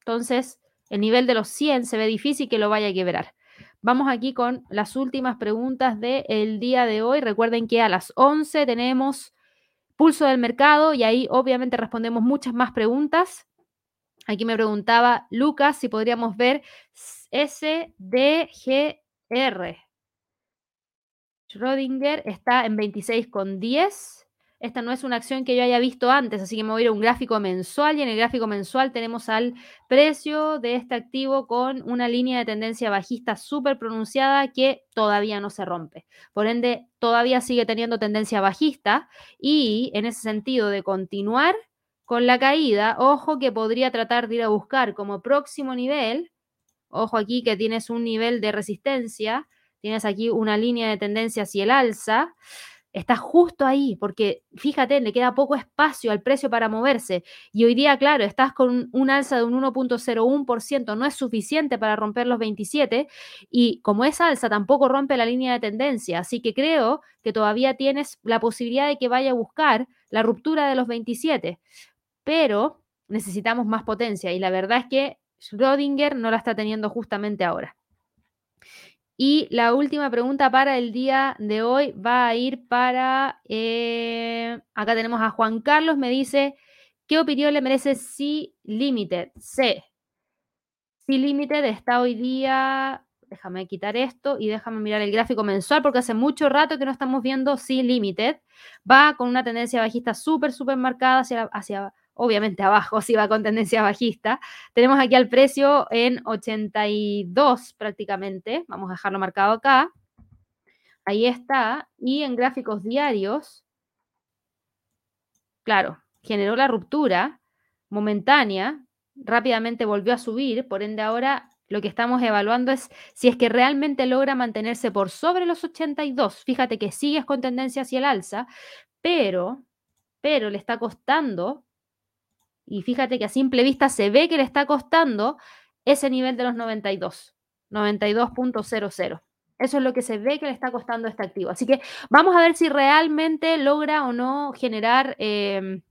Entonces, el nivel de los 100 se ve difícil que lo vaya a quebrar. Vamos aquí con las últimas preguntas del día de hoy. Recuerden que a las 11 tenemos pulso del mercado y ahí obviamente respondemos muchas más preguntas. Aquí me preguntaba Lucas si podríamos ver SDGR. Schrödinger está en 26,10. Esta no es una acción que yo haya visto antes, así que me voy a ir a un gráfico mensual y en el gráfico mensual tenemos al precio de este activo con una línea de tendencia bajista súper pronunciada que todavía no se rompe. Por ende, todavía sigue teniendo tendencia bajista y en ese sentido de continuar con la caída, ojo que podría tratar de ir a buscar como próximo nivel, ojo aquí que tienes un nivel de resistencia tienes aquí una línea de tendencia hacia el alza, está justo ahí, porque fíjate, le queda poco espacio al precio para moverse. Y hoy día, claro, estás con un alza de un 1.01%, no es suficiente para romper los 27, y como es alza, tampoco rompe la línea de tendencia. Así que creo que todavía tienes la posibilidad de que vaya a buscar la ruptura de los 27, pero necesitamos más potencia, y la verdad es que Schrödinger no la está teniendo justamente ahora. Y la última pregunta para el día de hoy va a ir para, eh, acá tenemos a Juan Carlos, me dice, ¿qué opinión le merece C Limited? C. C Limited está hoy día déjame quitar esto y déjame mirar el gráfico mensual porque hace mucho rato que no estamos viendo C Limited. Va con una tendencia bajista súper, súper marcada hacia, hacia, obviamente abajo, si va con tendencia bajista. Tenemos aquí al precio en 82 prácticamente. Vamos a dejarlo marcado acá. Ahí está. Y en gráficos diarios, claro, generó la ruptura momentánea, rápidamente volvió a subir, por ende ahora lo que estamos evaluando es si es que realmente logra mantenerse por sobre los 82. Fíjate que sigues con tendencia hacia el alza, pero, pero le está costando, y fíjate que a simple vista se ve que le está costando ese nivel de los 92, 92.00. Eso es lo que se ve que le está costando este activo. Así que vamos a ver si realmente logra o no generar... Em,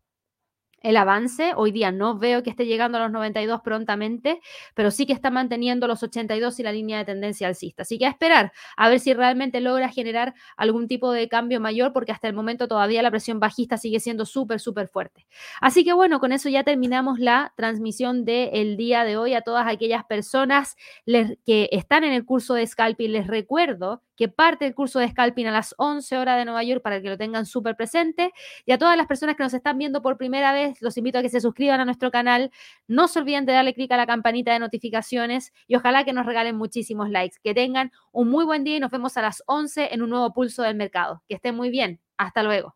el avance. Hoy día no veo que esté llegando a los 92 prontamente, pero sí que está manteniendo los 82 y la línea de tendencia alcista. Así que a esperar a ver si realmente logra generar algún tipo de cambio mayor, porque hasta el momento todavía la presión bajista sigue siendo súper, súper fuerte. Así que bueno, con eso ya terminamos la transmisión del día de hoy a todas aquellas personas que están en el curso de scalping. Les recuerdo que parte el curso de scalping a las 11 horas de Nueva York para que lo tengan súper presente. Y a todas las personas que nos están viendo por primera vez, los invito a que se suscriban a nuestro canal. No se olviden de darle clic a la campanita de notificaciones y ojalá que nos regalen muchísimos likes. Que tengan un muy buen día y nos vemos a las 11 en un nuevo pulso del mercado. Que estén muy bien. Hasta luego.